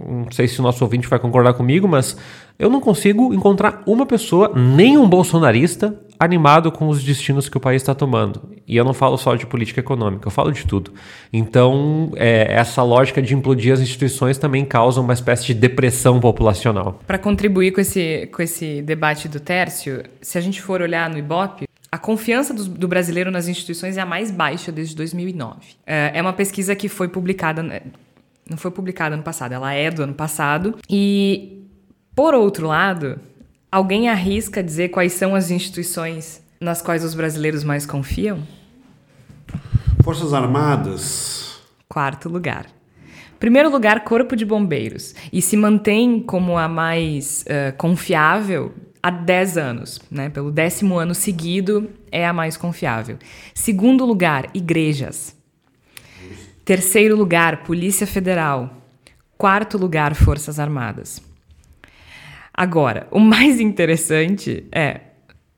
Não sei se o nosso ouvinte vai concordar comigo, mas eu não consigo encontrar uma pessoa, nem um bolsonarista, animado com os destinos que o país está tomando. E eu não falo só de política econômica, eu falo de tudo. Então, é, essa lógica de implodir as instituições também causa uma espécie de depressão populacional. Para contribuir com esse, com esse debate do Tércio, se a gente for olhar no Ibope, a confiança do, do, brasileiro nas instituições é a mais baixa desde 2009. É, é uma pesquisa que foi publicada. Né, não foi publicada ano passado, ela é do ano passado. E, por outro lado, Alguém arrisca dizer quais são as instituições nas quais os brasileiros mais confiam? Forças Armadas. Quarto lugar. Primeiro lugar, Corpo de Bombeiros. E se mantém como a mais uh, confiável há 10 anos. Né? Pelo décimo ano seguido, é a mais confiável. Segundo lugar, igrejas. Terceiro lugar, Polícia Federal. Quarto lugar, Forças Armadas. Agora, o mais interessante é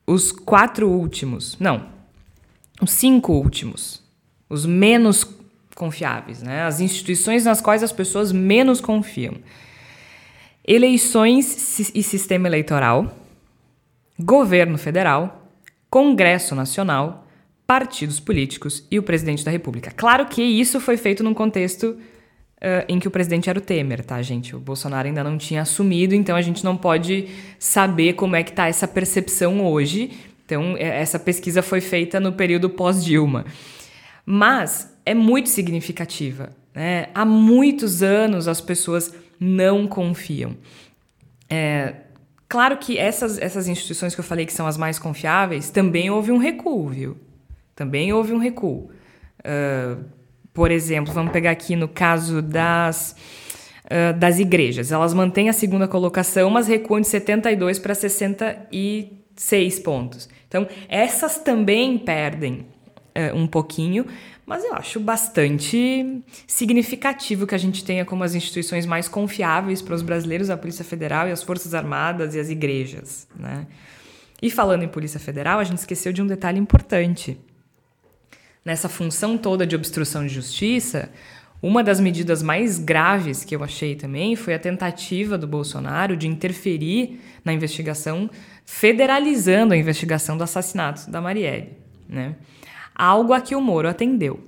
os quatro últimos, não, os cinco últimos, os menos confiáveis, né? As instituições nas quais as pessoas menos confiam. Eleições e sistema eleitoral, governo federal, Congresso Nacional, partidos políticos e o presidente da República. Claro que isso foi feito num contexto uh, em que o presidente era o Temer, tá, gente? O Bolsonaro ainda não tinha assumido, então a gente não pode saber como é que tá essa percepção hoje. Então, é, essa pesquisa foi feita no período pós-Dilma. Mas é muito significativa. Né? Há muitos anos as pessoas não confiam. É, claro que essas, essas instituições que eu falei que são as mais confiáveis, também houve um recuo, viu? Também houve um recuo. Uh, por exemplo, vamos pegar aqui no caso das, uh, das igrejas. Elas mantêm a segunda colocação, mas recuam de 72 para 66 pontos. Então, essas também perdem uh, um pouquinho, mas eu acho bastante significativo que a gente tenha como as instituições mais confiáveis para os brasileiros a Polícia Federal e as Forças Armadas e as igrejas. Né? E falando em Polícia Federal, a gente esqueceu de um detalhe importante nessa função toda de obstrução de justiça, uma das medidas mais graves que eu achei também foi a tentativa do Bolsonaro de interferir na investigação, federalizando a investigação do assassinato da Marielle. Né? Algo a que o Moro atendeu.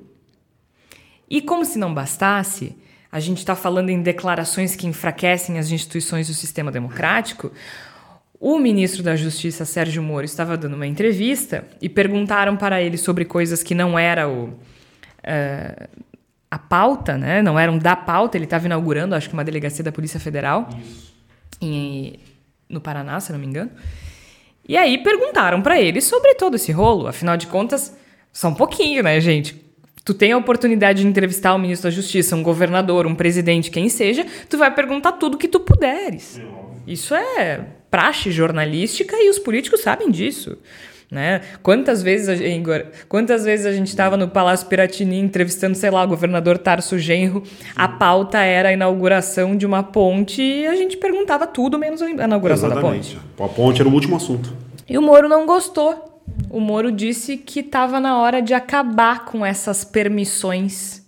E como se não bastasse, a gente está falando em declarações que enfraquecem as instituições do sistema democrático. O ministro da Justiça, Sérgio Moro, estava dando uma entrevista e perguntaram para ele sobre coisas que não era o, uh, a pauta, né? Não eram da pauta. Ele estava inaugurando, acho que uma delegacia da Polícia Federal em, no Paraná, se não me engano. E aí perguntaram para ele sobre todo esse rolo. Afinal de contas, só um pouquinho, né, gente? Tu tem a oportunidade de entrevistar o ministro da Justiça, um governador, um presidente, quem seja, tu vai perguntar tudo que tu puderes. Isso é praxe jornalística e os políticos sabem disso. Né? Quantas vezes, a, Igor, quantas vezes a gente estava no Palácio Piratini entrevistando, sei lá, o governador Tarso Genro, a pauta era a inauguração de uma ponte e a gente perguntava tudo menos a inauguração Exatamente. da ponte. A ponte era o último assunto. E o Moro não gostou. O Moro disse que estava na hora de acabar com essas permissões.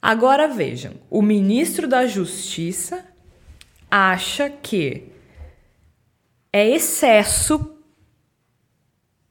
Agora vejam, o ministro da Justiça acha que é excesso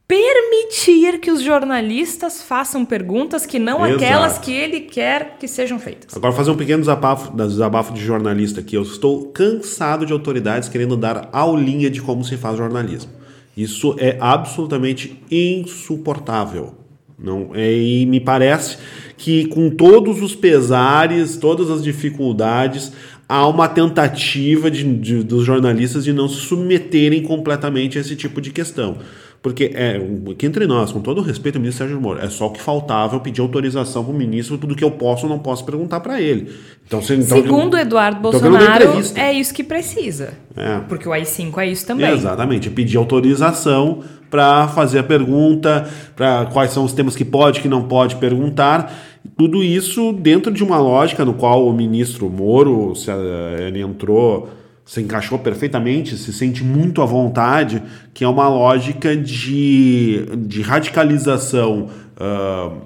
permitir que os jornalistas façam perguntas que não Exato. aquelas que ele quer que sejam feitas. Agora fazer um pequeno desabafo, desabafo de jornalista aqui. Eu estou cansado de autoridades querendo dar aulinha de como se faz jornalismo. Isso é absolutamente insuportável. Não, é, e me parece que com todos os pesares, todas as dificuldades, há uma tentativa de, de, dos jornalistas de não se submeterem completamente a esse tipo de questão. Porque, é, aqui entre nós, com todo o respeito ao ministro Sérgio Moro, é só o que faltava eu pedir autorização para o ministro, tudo que eu posso ou não posso perguntar para ele. Então, se, então, Segundo Eduardo Bolsonaro, é isso que precisa. É. Porque o AI-5 é isso também. Exatamente, pedir autorização para fazer a pergunta, para quais são os temas que pode, que não pode perguntar. Tudo isso dentro de uma lógica no qual o ministro Moro se, ele entrou se encaixou perfeitamente, se sente muito à vontade, que é uma lógica de, de radicalização uh,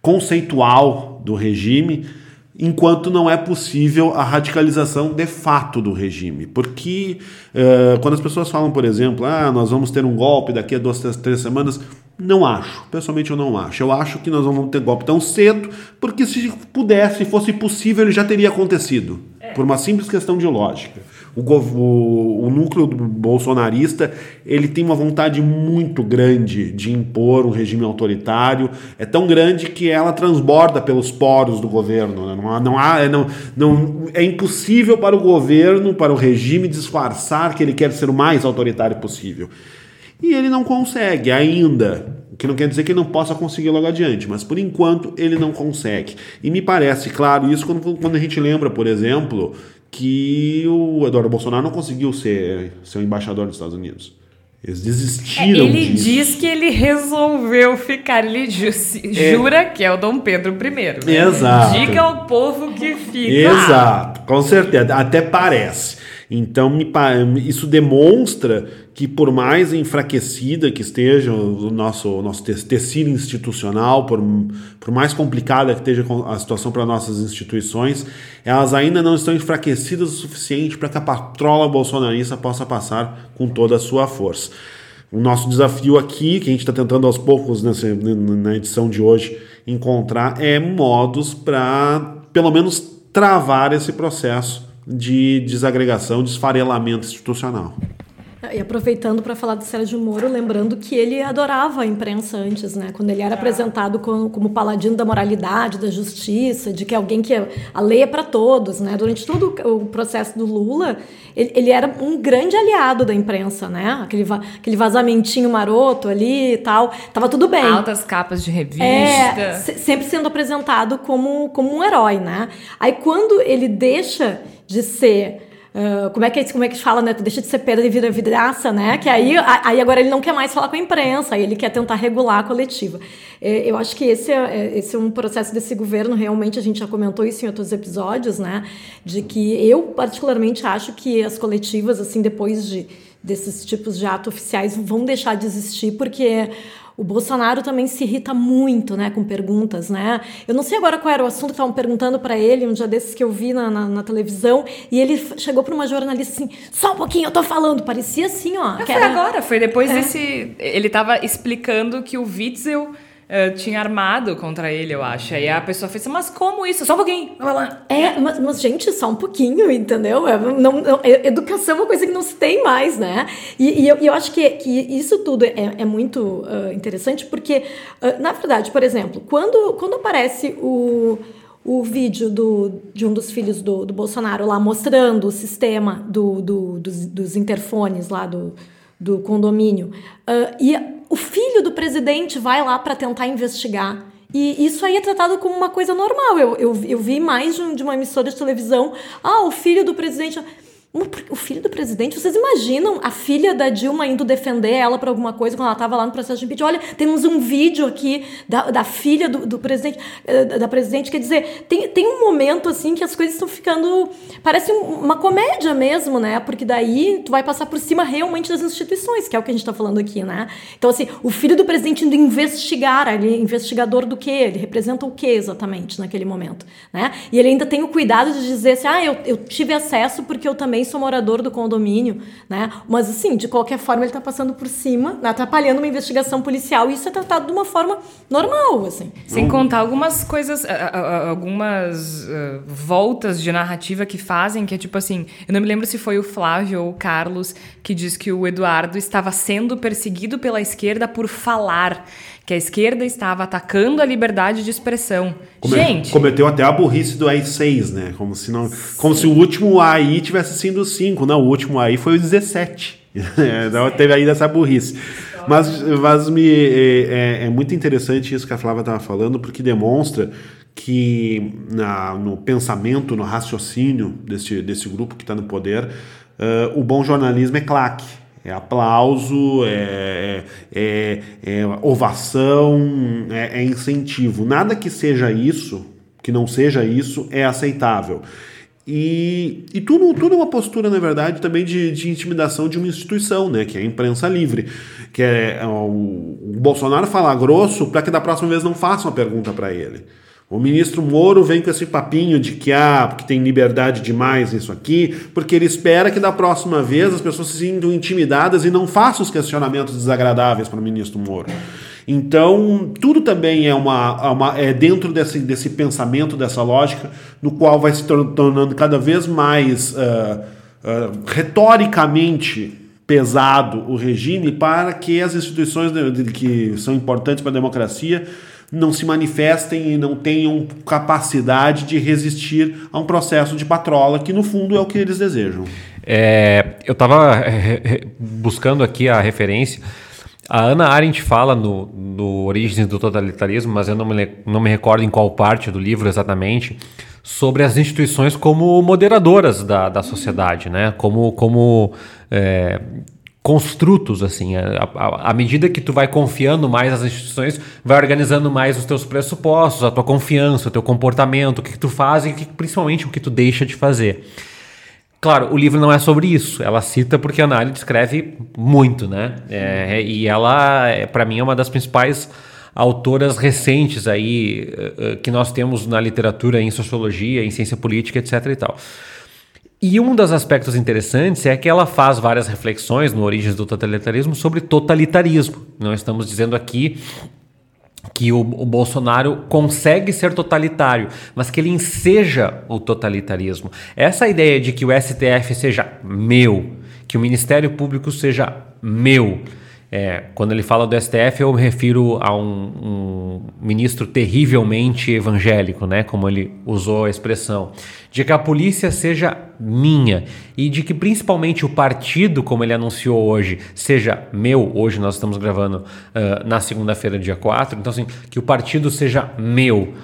conceitual do regime, enquanto não é possível a radicalização de fato do regime. Porque uh, quando as pessoas falam, por exemplo, ah, nós vamos ter um golpe daqui a duas, três, três semanas, não acho. Pessoalmente eu não acho. Eu acho que nós não vamos ter golpe tão cedo, porque se pudesse, se fosse possível, ele já teria acontecido. É. Por uma simples questão de lógica. O, o, o, núcleo bolsonarista ele tem uma vontade muito grande de impor um regime autoritário. É tão grande que ela transborda pelos poros do governo. Né? Não, há, não, há, não, não, é impossível para o governo, para o regime, disfarçar que ele quer ser o mais autoritário possível. E ele não consegue ainda. Que não quer dizer que ele não possa conseguir logo adiante, mas por enquanto ele não consegue. E me parece claro isso quando, quando a gente lembra, por exemplo, que o Eduardo Bolsonaro não conseguiu ser, ser o embaixador dos Estados Unidos. Eles desistiram é, ele disso. diz que ele resolveu ficar. Ele ju é. jura que é o Dom Pedro I. Né? Exato. Diga ao povo que fica. Exato, com certeza. Até parece. Então, isso demonstra que, por mais enfraquecida que esteja o nosso, o nosso tecido institucional, por, por mais complicada que esteja a situação para nossas instituições, elas ainda não estão enfraquecidas o suficiente para que a patrola bolsonarista possa passar com toda a sua força. O nosso desafio aqui, que a gente está tentando aos poucos nessa, na edição de hoje encontrar, é modos para, pelo menos, travar esse processo de desagregação, de esfarelamento institucional. E aproveitando para falar do Sérgio Moro, lembrando que ele adorava a imprensa antes, né? Quando ele era apresentado como, como paladino da moralidade, da justiça, de que alguém que a lei é para todos, né? Durante todo o processo do Lula, ele, ele, era um grande aliado da imprensa, né? Aquele, aquele vazamentinho maroto ali e tal, tava tudo bem. Altas capas de revista. É, sempre sendo apresentado como, como um herói, né? Aí quando ele deixa de ser Uh, como é que como é que fala, né? Deixa de ser pedra e vira vidraça, né? Que aí, aí agora ele não quer mais falar com a imprensa, aí ele quer tentar regular a coletiva. É, eu acho que esse é, é, esse é um processo desse governo, realmente a gente já comentou isso em outros episódios, né? De que eu particularmente acho que as coletivas, assim, depois de desses tipos de atos oficiais vão deixar de existir, porque o Bolsonaro também se irrita muito, né, com perguntas, né? Eu não sei agora qual era o assunto que estavam perguntando para ele, um dia desses que eu vi na, na, na televisão, e ele chegou para uma jornalista assim, só um pouquinho, eu tô falando, parecia assim, ó. foi era... agora, foi depois é. desse... Ele estava explicando que o Witzel uh, tinha armado contra ele, eu acho. Aí a pessoa fez assim, mas como isso? Só um pouquinho, vai lá. É, mas, mas, gente, só um pouquinho, entendeu? É, não, não, educação é uma coisa que não se tem mais, né? E, e eu, eu, acho que, que isso tudo é, é muito uh, interessante, porque, uh, na verdade, por exemplo, quando, quando aparece o o vídeo do, de um dos filhos do, do Bolsonaro lá mostrando o sistema do, do dos, dos, interfones lá do, do condomínio. Uh, e o filho do presidente vai lá para tentar investigar. E isso aí é tratado como uma coisa normal. Eu, eu, eu vi mais de, de uma emissora de televisão. Ah, o filho do presidente. O filho do presidente, vocês imaginam a filha da Dilma indo defender ela por alguma coisa quando ela estava lá no processo de impeachment? Olha, temos um vídeo aqui da, da filha do, do, presidente, eh, da presidente. Quer dizer, tem, tem um momento assim que as coisas estão ficando. Parece uma comédia mesmo, né? Porque daí tu vai passar por cima realmente das instituições, que é o que a gente está falando aqui, né? Então, assim, o filho do presidente indo investigar, ele é investigador do quê? Ele representa o quê exatamente naquele momento, né? E ele ainda tem o cuidado de dizer assim: ah, eu, eu tive acesso porque eu também também sou morador do condomínio, né? Mas assim, de qualquer forma, ele está passando por cima, atrapalhando uma investigação policial, e isso é tratado de uma forma normal, assim. Sem contar algumas coisas, algumas uh, voltas de narrativa que fazem, que é tipo assim, eu não me lembro se foi o Flávio ou o Carlos que diz que o Eduardo estava sendo perseguido pela esquerda por falar que a esquerda estava atacando a liberdade de expressão. Come, Gente. Cometeu até a burrice do AI6, né? Como se, não, como se o último AI tivesse sido 5. Não, o último AI foi o 17. então teve ainda essa burrice. Mas, mas me, é, é, é muito interessante isso que a Flávia estava falando, porque demonstra que na, no pensamento, no raciocínio desse, desse grupo que está no poder, uh, o bom jornalismo é claque. É aplauso, é, é, é ovação, é, é, incentivo. Nada que seja isso, que não seja isso, é aceitável. E, e tudo, tudo é uma postura, na verdade, também de, de intimidação de uma instituição, né, que é a imprensa livre. Que é o, o Bolsonaro falar grosso para que da próxima vez não faça uma pergunta para ele. O ministro Moro vem com esse papinho de que ah, que tem liberdade demais nisso aqui, porque ele espera que da próxima vez as pessoas se sintam intimidadas e não façam os questionamentos desagradáveis para o ministro Moro. Então, tudo também é, uma, é uma, é dentro desse, desse pensamento, dessa lógica, no qual vai se tornando cada vez mais uh, uh, retoricamente pesado o regime para que as instituições que são importantes para a democracia não se manifestem e não tenham capacidade de resistir a um processo de patrola, que no fundo é o que eles desejam. É, eu estava é, buscando aqui a referência. A Ana Arendt fala no, no Origens do Totalitarismo, mas eu não me, não me recordo em qual parte do livro exatamente, sobre as instituições como moderadoras da, da sociedade, né? como, como é, construtos, assim. À medida que tu vai confiando mais nas instituições, vai organizando mais os teus pressupostos, a tua confiança, o teu comportamento, o que, que tu faz e que, principalmente o que tu deixa de fazer. Claro, o livro não é sobre isso. Ela cita porque a Análise escreve muito, né? É, e ela, é, para mim, é uma das principais autoras recentes aí uh, que nós temos na literatura, em sociologia, em ciência política, etc. e tal. E um dos aspectos interessantes é que ela faz várias reflexões no Origens do Totalitarismo sobre totalitarismo. Não estamos dizendo aqui que o, o, Bolsonaro consegue ser totalitário, mas que ele enseja o totalitarismo. Essa ideia de que o STF seja meu, que o Ministério Público seja meu, é, quando ele fala do STF, eu me refiro a um, um, ministro terrivelmente evangélico, né, como ele usou a expressão, de que a polícia seja minha e de que principalmente o partido, como ele anunciou hoje, seja meu. Hoje nós estamos gravando uh, na segunda-feira, dia 4, então assim, que o partido seja meu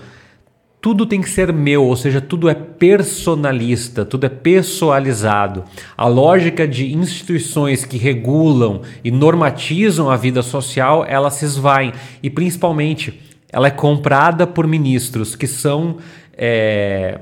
tudo tem que ser meu, ou seja, tudo é personalista, tudo é pessoalizado. A lógica de instituições que regulam e normatizam a vida social, ela se esvai e principalmente ela é comprada por ministros que são é,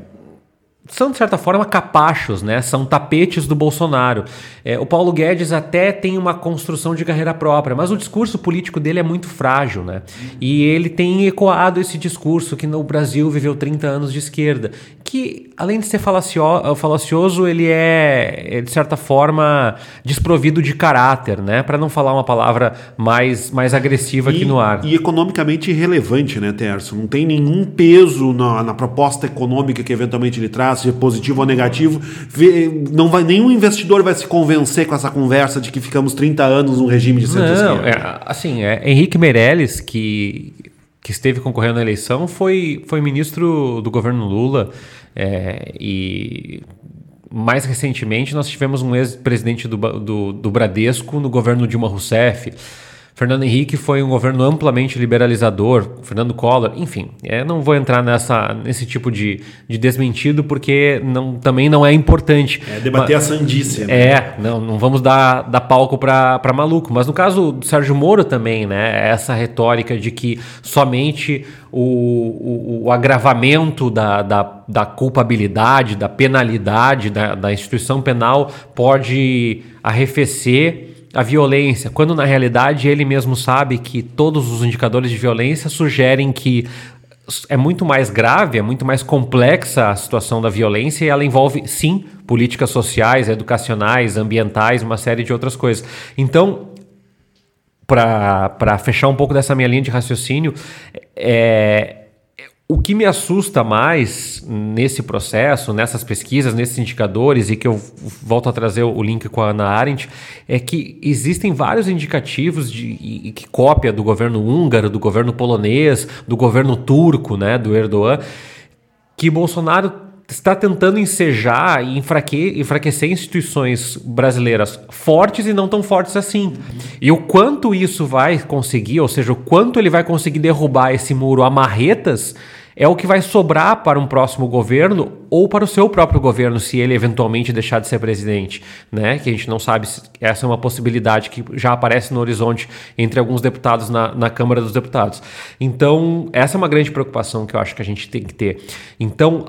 são, de certa forma, capachos, né? São tapetes do Bolsonaro. É, o Paulo Guedes até tem uma construção de carreira própria, mas o discurso político dele é muito frágil, né? E ele tem ecoado esse discurso que no Brasil viveu 30 anos de esquerda, que, além de ser falacio falacioso, ele é, é, de certa forma, desprovido de caráter, né? Para não falar uma palavra mais, mais agressiva e, aqui no ar. E economicamente irrelevante, né, Terço? Não tem nenhum peso na, na proposta econômica que eventualmente ele traz seja positivo ou negativo, não vai, nenhum investidor vai se convencer com essa conversa de que ficamos 30 anos num regime de centro-esquerda. É, assim, é, Henrique Meirelles, que, que esteve concorrendo à eleição, foi, foi ministro do governo Lula é, e mais recentemente nós tivemos um ex-presidente do, do, do Bradesco no governo Dilma Rousseff. Fernando Henrique foi um governo amplamente liberalizador, Fernando Collor, enfim, é, não vou entrar nessa, nesse tipo de, de desmentido porque não, também não é importante. É debater mas, a sandice. Né? É, não, não vamos dar, dar palco para maluco. Mas no caso do Sérgio Moro também, né, essa retórica de que somente o, o, o agravamento da, da, da, culpabilidade, da penalidade, da, da instituição penal pode arrefecer a violência, quando na realidade ele mesmo sabe que todos os indicadores de violência sugerem que é muito mais grave, é muito mais complexa a situação da violência e ela envolve, sim, políticas sociais, educacionais, ambientais, uma série de outras coisas. Então, para fechar um pouco dessa minha linha de raciocínio, é, o que me assusta mais nesse processo, nessas pesquisas, nesses indicadores, e que eu volto a trazer o link com a Ana Arendt, é que existem vários indicativos de, que cópia do governo húngaro, do governo polonês, do governo turco, né, do Erdogan, que Bolsonaro está tentando ensejar e enfraque, enfraquecer instituições brasileiras fortes e não tão fortes assim. E o quanto isso vai conseguir, ou seja, o quanto ele vai conseguir derrubar esse muro a marretas, é o que vai sobrar para um próximo governo ou para o seu próprio governo, se ele eventualmente deixar de ser presidente, né? Que a gente não sabe se essa é uma possibilidade que já aparece no horizonte entre alguns deputados na, na Câmara dos Deputados. Então, essa é uma grande preocupação que eu acho que a gente tem que ter. Então,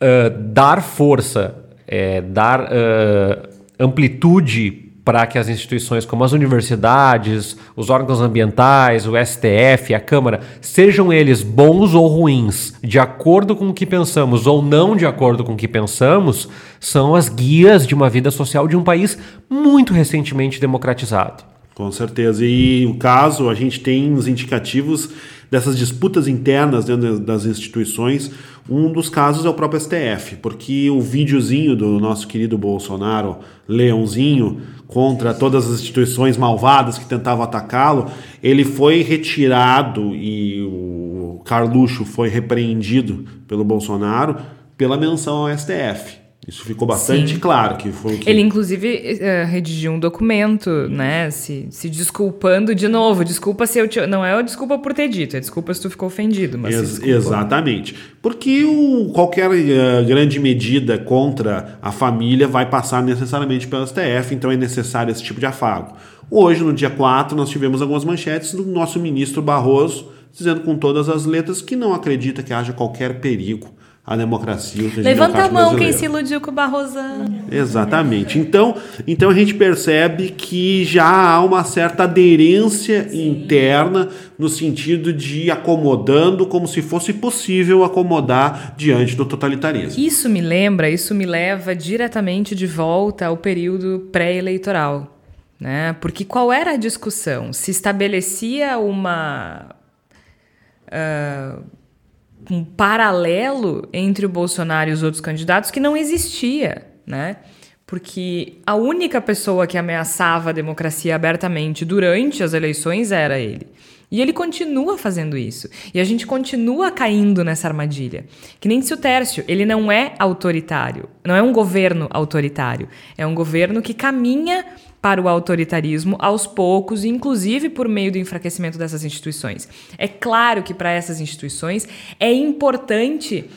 uh, dar força, é, dar uh, amplitude para que as instituições como as universidades, os órgãos ambientais, o STF, a Câmara, sejam eles bons ou ruins, de acordo com o que pensamos ou não de acordo com o que pensamos, são as guias de uma vida social de um país muito recentemente democratizado. Com certeza. E o caso, a gente tem os indicativos dessas disputas internas dentro das instituições. Um dos casos é o próprio STF, porque o videozinho do nosso querido Bolsonaro, Leãozinho, contra todas as instituições malvadas que tentavam atacá-lo, ele foi retirado e o Carluxo foi repreendido pelo Bolsonaro pela menção ao STF. Isso ficou bastante Sim. claro que foi que... Ele, inclusive, uh, redigiu um documento, né? Se, se desculpando de novo. Desculpa se eu te... Não é desculpa por ter dito, é desculpa se tu ficou ofendido. Mas Ex exatamente. Porque o, qualquer uh, grande medida contra a família vai passar necessariamente pelo STF, então é necessário esse tipo de afago. Hoje, no dia 4, nós tivemos algumas manchetes do nosso ministro Barroso dizendo com todas as letras que não acredita que haja qualquer perigo a democracia. Levanta a mão quem se iludiu com o Barrosão. Exatamente. Então, então a gente percebe que já há uma certa aderência Sim. interna no sentido de acomodando como se fosse possível acomodar diante do totalitarismo. Isso me lembra, isso me leva diretamente de volta ao período pré-eleitoral. Né? Porque qual era a discussão? Se estabelecia uma. Uh, um paralelo entre o Bolsonaro e os outros candidatos que não existia, né? Porque a única pessoa que ameaçava a democracia abertamente durante as eleições era ele. E ele continua fazendo isso. E a gente continua caindo nessa armadilha. Que nem se o Tércio, ele não é autoritário. Não é um governo autoritário. É um governo que caminha para o autoritarismo aos poucos, inclusive por meio do enfraquecimento dessas instituições. É claro que para essas instituições é importante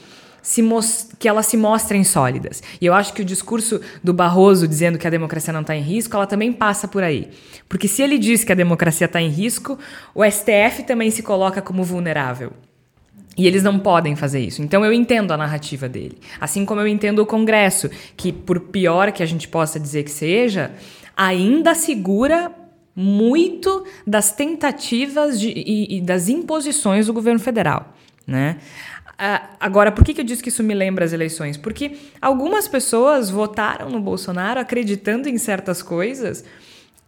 que elas se mostrem sólidas. E eu acho que o discurso do Barroso dizendo que a democracia não está em risco, ela também passa por aí. Porque se ele diz que a democracia está em risco, o STF também se coloca como vulnerável. E eles não podem fazer isso. Então eu entendo a narrativa dele. Assim como eu entendo o Congresso, que por pior que a gente possa dizer que seja, ainda segura muito das tentativas de, e, e das imposições do governo federal. Né? Uh, agora, por que, que eu disse que isso me lembra as eleições? Porque algumas pessoas votaram no Bolsonaro acreditando em certas coisas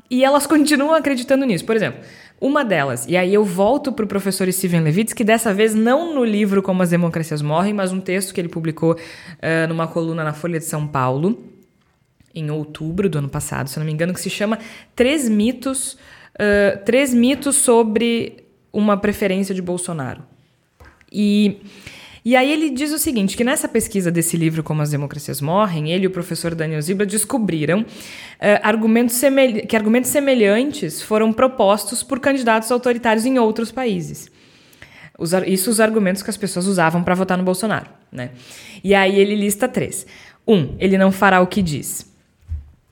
e elas continuam acreditando nisso. Por exemplo, uma delas, e aí eu volto para o professor Steven Levitz, que dessa vez não no livro Como as Democracias Morrem, mas um texto que ele publicou uh, numa coluna na Folha de São Paulo, em outubro do ano passado, se não me engano, que se chama Três Mitos, uh, Três Mitos sobre uma preferência de Bolsonaro. E e aí ele diz o seguinte, que nessa pesquisa desse livro Como as Democracias Morrem, ele e o professor Daniel Zibla descobriram uh, argumentos que argumentos semelhantes foram propostos por candidatos autoritários em outros países. Isso os argumentos que as pessoas usavam para votar no Bolsonaro. Né? E aí ele lista três. Um, ele não fará o que diz.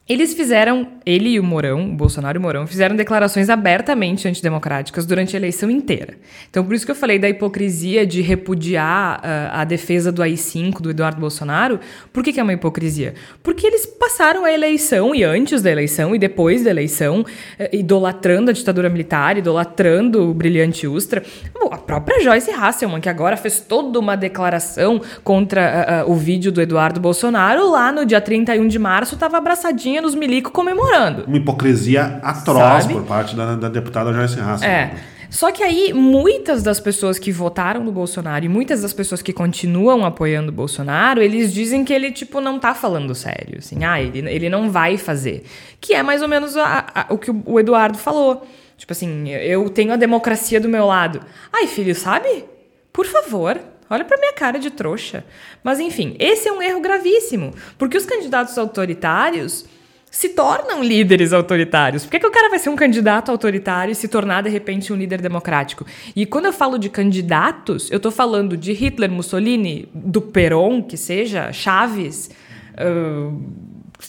Eles fizeram, ele e o Mourão, o Bolsonaro e o Mourão, fizeram declarações abertamente antidemocráticas durante a eleição inteira. Então, por isso que eu falei da hipocrisia de repudiar uh, a defesa do AI-5 do Eduardo Bolsonaro. Por que, que, é uma hipocrisia? Porque eles passaram a eleição, e antes da eleição, e depois da eleição, uh, idolatrando a ditadura militar, idolatrando o brilhante Ustra. A própria Joyce Hasselman, que agora fez toda uma declaração contra uh, o vídeo do Eduardo Bolsonaro, lá no dia 31 de março, estava abraçadinha nos milico comemorando. Uma hipocrisia atroz Sabe? por parte da, da deputada Joyce Hasselman. É. Só que aí, muitas das pessoas que votaram no Bolsonaro e muitas das pessoas que continuam apoiando o Bolsonaro, eles dizem que ele, tipo, não tá falando sério. Assim, ah, ele, ele não vai fazer. Que é mais ou menos a, a, o que o Eduardo falou. Tipo assim, eu tenho a democracia do meu lado. Ai, filho, sabe? Por favor, Olha para minha cara de trouxa. Mas enfim, esse é um erro gravíssimo, porque os candidatos autoritários se tornam líderes autoritários. Por que, que o cara vai ser um candidato autoritário e se tornar, de repente, um líder democrático? E quando eu falo de candidatos, eu estou falando de Hitler, Mussolini, do Perón, que seja, Chaves, uh,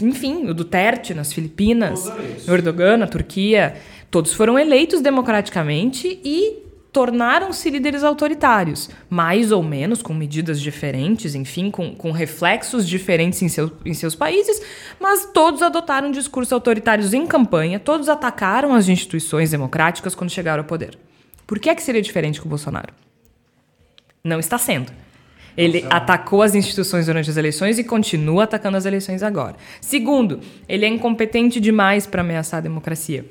enfim, o Duterte nas Filipinas, Erdogan na Turquia. Todos foram eleitos democraticamente e tornaram-se líderes autoritários, mais ou menos com medidas diferentes, enfim, com, com reflexos diferentes em, seu, em seus países, mas todos adotaram discursos autoritários em campanha, todos atacaram as instituições democráticas quando chegaram ao poder. Por que é que seria diferente com o Bolsonaro? Não está sendo. Ele atacou as instituições durante as eleições e continua atacando as eleições agora. Segundo, ele é incompetente demais para ameaçar a democracia.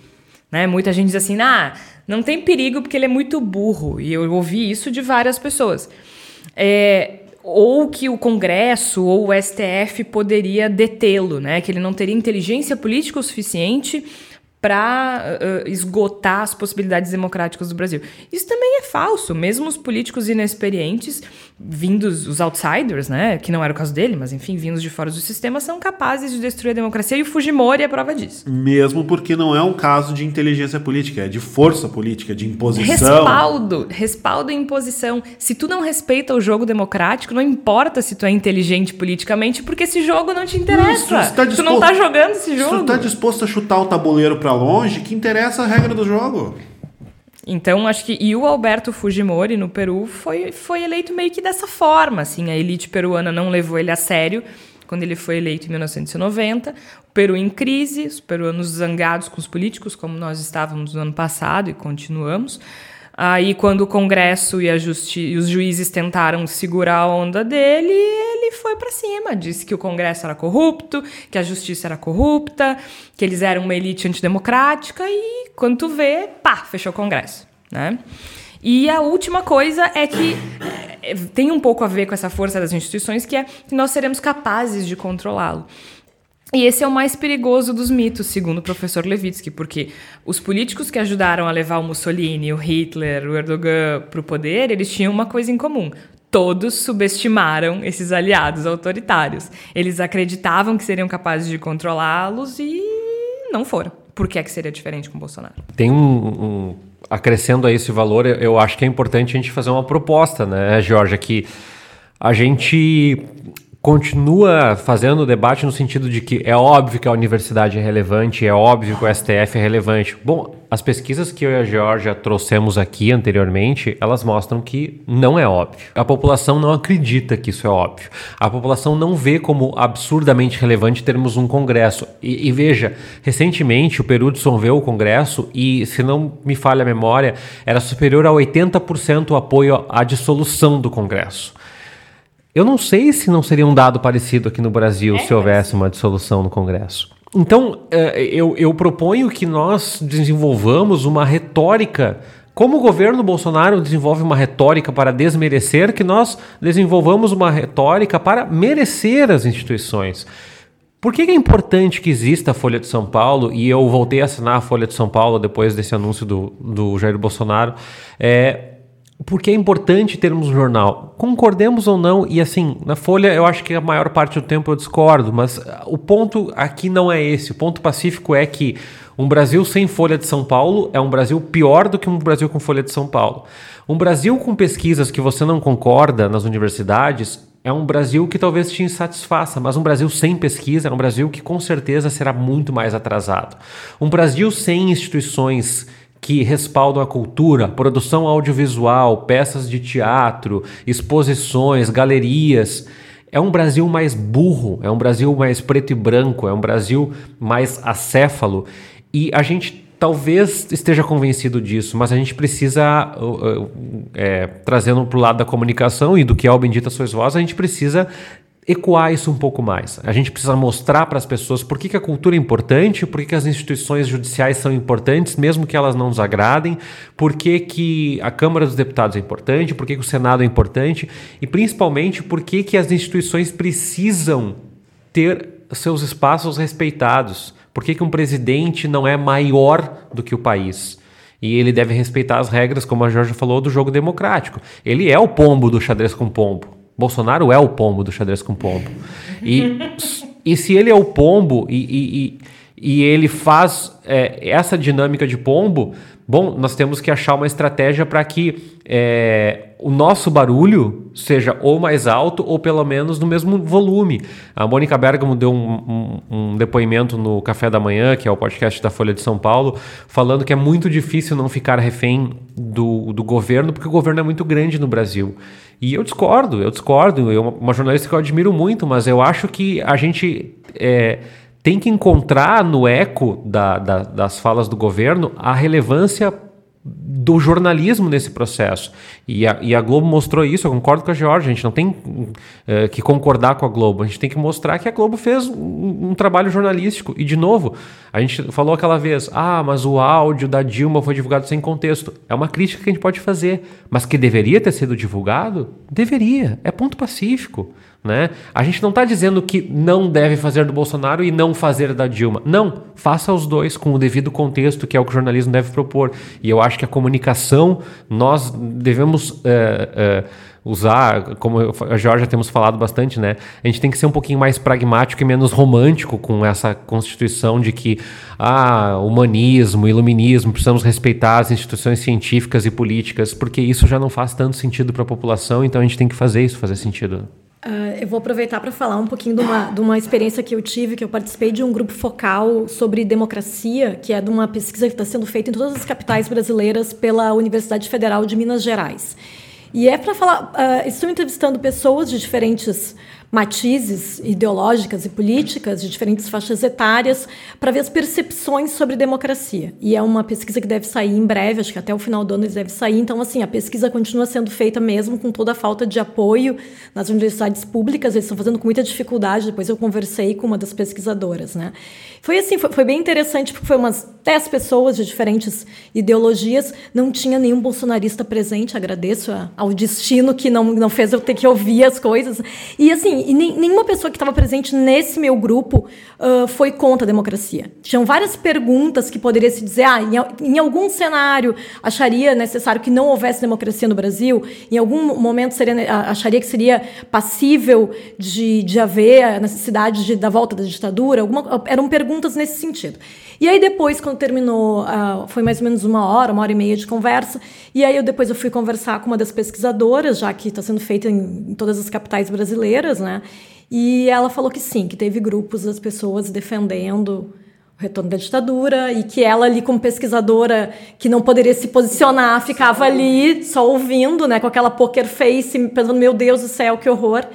Né? Muita gente diz assim, ah, não tem perigo porque ele é muito burro. E eu ouvi isso de várias pessoas. É, ou que o Congresso ou o STF poderia detê-lo, né? Que ele não teria inteligência política o suficiente para uh, esgotar as possibilidades democráticas do Brasil. Isso também é falso. Mesmo os políticos inexperientes, vindos, os outsiders, né, que não era o caso dele, mas enfim, vindos de fora do sistema, são capazes de destruir a democracia e o Fujimori é a prova disso. Mesmo porque não é um caso de inteligência política, é de força política, de imposição. Respaldo, respaldo e imposição. Se tu não respeita o jogo democrático, não importa se tu é inteligente politicamente, porque esse jogo não te interessa. Não, tá disposto, tu não tá jogando esse jogo. Se tu tá disposto a chutar o tabuleiro para longe, que interessa a regra do jogo. Então, acho que. E o Alberto Fujimori, no Peru, foi, foi eleito meio que dessa forma. Assim, a elite peruana não levou ele a sério quando ele foi eleito em 1990. O Peru em crise, os peruanos zangados com os políticos, como nós estávamos no ano passado e continuamos. Aí, quando o Congresso e, e os juízes tentaram segurar a onda dele, ele foi para cima. Disse que o Congresso era corrupto, que a justiça era corrupta, que eles eram uma elite antidemocrática e, quando tu vê, pá, fechou o Congresso. Né? E a última coisa é que é, tem um pouco a ver com essa força das instituições, que é que nós seremos capazes de controlá-lo. E esse é o mais perigoso dos mitos, segundo o professor Levitsky, porque os políticos que ajudaram a levar o Mussolini, o Hitler, o Erdogan para o poder, eles tinham uma coisa em comum. Todos subestimaram esses aliados autoritários. Eles acreditavam que seriam capazes de controlá-los e não foram. Por que, é que seria diferente com Bolsonaro? Tem um, um acrescendo a esse valor, eu acho que é importante a gente fazer uma proposta, né, Georgia, que a gente continua fazendo o debate no sentido de que é óbvio que a universidade é relevante, é óbvio que o STF é relevante. Bom, as pesquisas que eu e a Georgia trouxemos aqui anteriormente, elas mostram que não é óbvio. A população não acredita que isso é óbvio. A população não vê como absurdamente relevante termos um congresso. E, e veja, recentemente o Peru dissolveu o congresso e, se não me falha a memória, era superior a 80% o apoio à dissolução do congresso. Eu não sei se não seria um dado parecido aqui no Brasil é, se houvesse uma dissolução no Congresso. Então, é, eu, eu proponho que nós desenvolvamos uma retórica como o governo Bolsonaro desenvolve uma retórica para desmerecer, que nós desenvolvamos uma retórica para merecer as instituições. Por que é importante que exista a Folha de São Paulo? E eu voltei a assinar a Folha de São Paulo depois desse anúncio do, do Jair Bolsonaro. É, porque é importante termos um jornal. Concordemos ou não, e assim, na Folha eu acho que a maior parte do tempo eu discordo, mas uh, o ponto aqui não é esse. O ponto pacífico é que um Brasil sem Folha de São Paulo é um Brasil pior do que um Brasil com Folha de São Paulo. Um Brasil com pesquisas que você não concorda nas universidades é um Brasil que talvez te insatisfaça, mas um Brasil sem pesquisa é um Brasil que com certeza será muito mais atrasado. Um Brasil sem instituições que respaldam a cultura, produção audiovisual, peças de teatro, exposições, galerias. É um Brasil mais burro, é um Brasil mais preto e branco, é um Brasil mais acéfalo. E a gente talvez esteja convencido disso, mas a gente precisa, uh, uh, é, trazendo para o lado da comunicação e do que é o Bendita Sois Vós, a gente precisa ecoar isso um pouco mais. A gente precisa mostrar para as pessoas por que, que a cultura é importante, por que, que as instituições judiciais são importantes, mesmo que elas não nos agradem, por que, que a Câmara dos Deputados é importante, por que, que o Senado é importante e principalmente por que, que as instituições precisam ter seus espaços respeitados. Por que, que um presidente não é maior do que o país? E ele deve respeitar as regras, como a Jorge falou, do jogo democrático. Ele é o pombo do xadrez com pombo. Bolsonaro é o pombo do xadrez com pombo. E, e se ele é o pombo e, e, e ele faz é, essa dinâmica de pombo, bom, nós temos que achar uma estratégia para que é, o nosso barulho seja ou mais alto ou pelo menos no mesmo volume. A Mônica Bergamo deu um, um, um, depoimento no Café da Manhã, que é o podcast da Folha de São Paulo, falando que é muito difícil não ficar refém do, do governo, porque o governo é muito grande no Brasil. E eu discordo, eu discordo. Eu, uma jornalista que eu admiro muito, mas eu acho que a gente é, tem que encontrar no eco da, da, das falas do governo a relevância do jornalismo nesse processo. E a, e a, Globo mostrou isso, eu concordo com a Georgia, a gente não tem é, que concordar com a Globo, a gente tem que mostrar que a Globo fez um, um, trabalho jornalístico. E, de novo, a gente falou aquela vez, ah, mas o áudio da Dilma foi divulgado sem contexto. É uma crítica que a gente pode fazer, mas que deveria ter sido divulgado? Deveria, é ponto pacífico. Né? A gente não está dizendo que não deve fazer do Bolsonaro e não fazer da Dilma. Não, faça os dois com o devido contexto, que é o que o jornalismo deve propor. E eu acho que a comunicação, nós devemos é, é, usar, como a Jorge temos falado bastante, né? A gente tem que ser um pouquinho mais pragmático e menos romântico com essa constituição de que, ah, humanismo, iluminismo, precisamos respeitar as instituições científicas e políticas, porque isso já não faz tanto sentido para a população, então a gente tem que fazer isso fazer sentido. Uh, eu vou aproveitar para falar um pouquinho de uma, de uma experiência que eu tive, que eu participei de um grupo focal sobre democracia, que é de uma pesquisa que está sendo feita em todas as capitais brasileiras pela Universidade Federal de Minas Gerais. E é para falar, uh, estou entrevistando pessoas de diferentes matizes ideológicas e políticas de diferentes faixas etárias para ver as percepções sobre democracia. E é uma pesquisa que deve sair em breve, acho que até o final do ano eles deve sair. Então, assim, a pesquisa continua sendo feita mesmo com toda a falta de apoio nas universidades públicas. Eles estão fazendo com muita dificuldade. Depois eu conversei com uma das pesquisadoras, né? Foi assim, foi, foi bem interessante porque foi umas 10 pessoas de diferentes ideologias. Não tinha nenhum bolsonarista presente. Agradeço a, ao destino que não, não fez eu ter que ouvir as coisas. E assim, e nem, nenhuma pessoa que estava presente nesse meu grupo uh, foi contra a democracia. Tinham várias perguntas que poderia se dizer, ah, em, em, algum cenário acharia necessário que não houvesse democracia no Brasil, em algum momento seria, acharia que seria passível de, de haver a necessidade de, da volta da ditadura, alguma, eram perguntas nesse sentido. E aí depois, quando terminou, uh, foi mais ou menos uma hora, uma hora e meia de conversa, e aí eu depois eu fui conversar com uma das pesquisadoras, já que está sendo feita em, em todas as capitais brasileiras, né? E ela falou que sim, que teve grupos das pessoas defendendo o retorno da ditadura e que ela ali como pesquisadora que não poderia se posicionar ficava ali só ouvindo, né, com aquela poker face, pensando meu Deus do céu, que horror.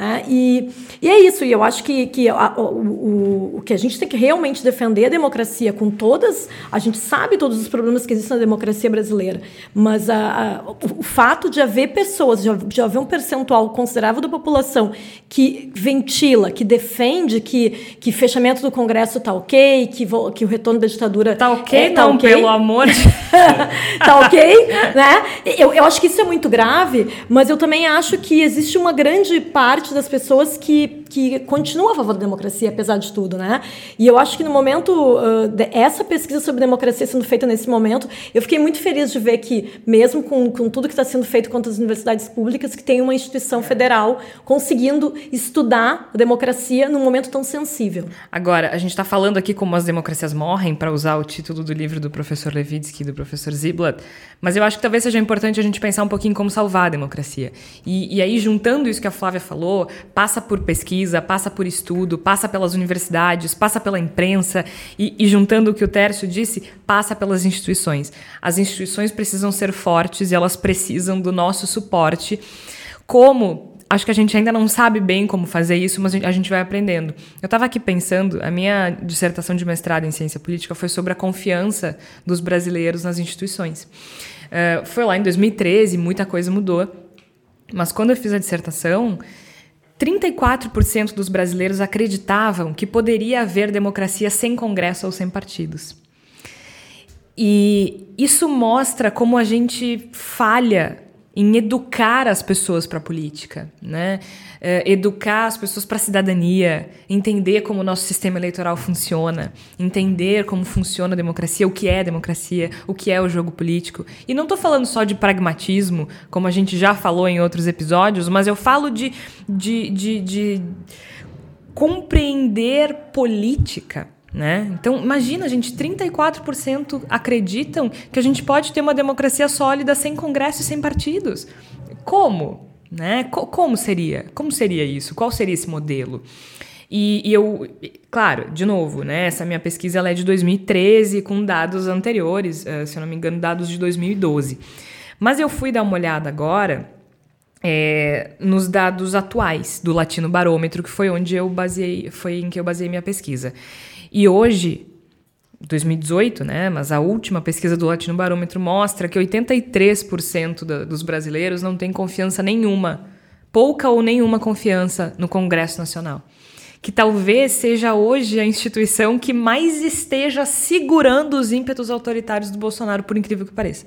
Né? E, e é isso, e eu acho que, que a, o, o, que a gente tem que realmente defender é a democracia com todas. A gente sabe todos os problemas que existem na democracia brasileira, mas a, a, o, o, fato de haver pessoas, de, de haver um percentual considerável da população que ventila, que defende que, que fechamento do Congresso está ok, que, que o retorno da ditadura. Está ok, é, tá não, okay. pelo amor de Está ok, né? Eu, eu acho que isso é muito grave, mas eu também acho que existe uma grande parte parte das pessoas que, que continuam a favor da democracia, apesar de tudo, né? E eu acho que no momento, uh, essa pesquisa sobre democracia sendo feita nesse momento, eu fiquei muito feliz de ver que, mesmo com, com tudo que está sendo feito contra as universidades públicas, que tem uma instituição federal conseguindo estudar a democracia num momento tão sensível. Agora, a gente está falando aqui como as democracias morrem, para usar o título do livro do professor Levitsky e do professor Ziblatt, mas eu acho que talvez seja importante a gente pensar um pouquinho como salvar a democracia. E, e aí, juntando isso que a Flávia falou, passa por pesquisa, passa por estudo, passa pelas universidades, passa pela imprensa e, e juntando o que o Tércio disse, passa pelas instituições. As instituições precisam ser fortes e elas precisam do nosso suporte. Como acho que a gente ainda não sabe bem como fazer isso, mas a gente vai aprendendo. Eu estava aqui pensando, a minha dissertação de mestrado em ciência política foi sobre a confiança dos brasileiros nas instituições. Uh, foi lá em 2013, muita coisa mudou. Mas quando eu fiz a dissertação, 34% dos brasileiros acreditavam que poderia haver democracia sem Congresso ou sem partidos. E isso mostra como a gente falha em educar as pessoas para a política, né? É, educar as pessoas para a cidadania, entender como o nosso sistema eleitoral funciona, entender como funciona a democracia, o que é democracia, o que é o jogo político. E não estou falando só de pragmatismo, como a gente já falou em outros episódios, mas eu falo de, de, de, de compreender política. Né? Então, imagina, gente, 34% acreditam que a gente pode ter uma democracia sólida sem congresso e sem partidos. Como? Né? Como seria? Como seria isso? Qual seria esse modelo? E, e, eu, claro, de novo, né? Essa minha pesquisa é de 2013 com dados anteriores, uh, se eu não me engano, dados de 2012. Mas eu fui dar uma olhada agora é, nos dados atuais do Latino Barômetro, que foi onde eu baseei, foi em que eu baseei minha pesquisa. E hoje, 2018, né, mas a última pesquisa do Latino Barômetro mostra que 83% da, dos brasileiros não têm confiança nenhuma, pouca ou nenhuma confiança no Congresso Nacional. Que talvez seja hoje a instituição que mais esteja segurando os ímpetos autoritários do Bolsonaro, por incrível que pareça.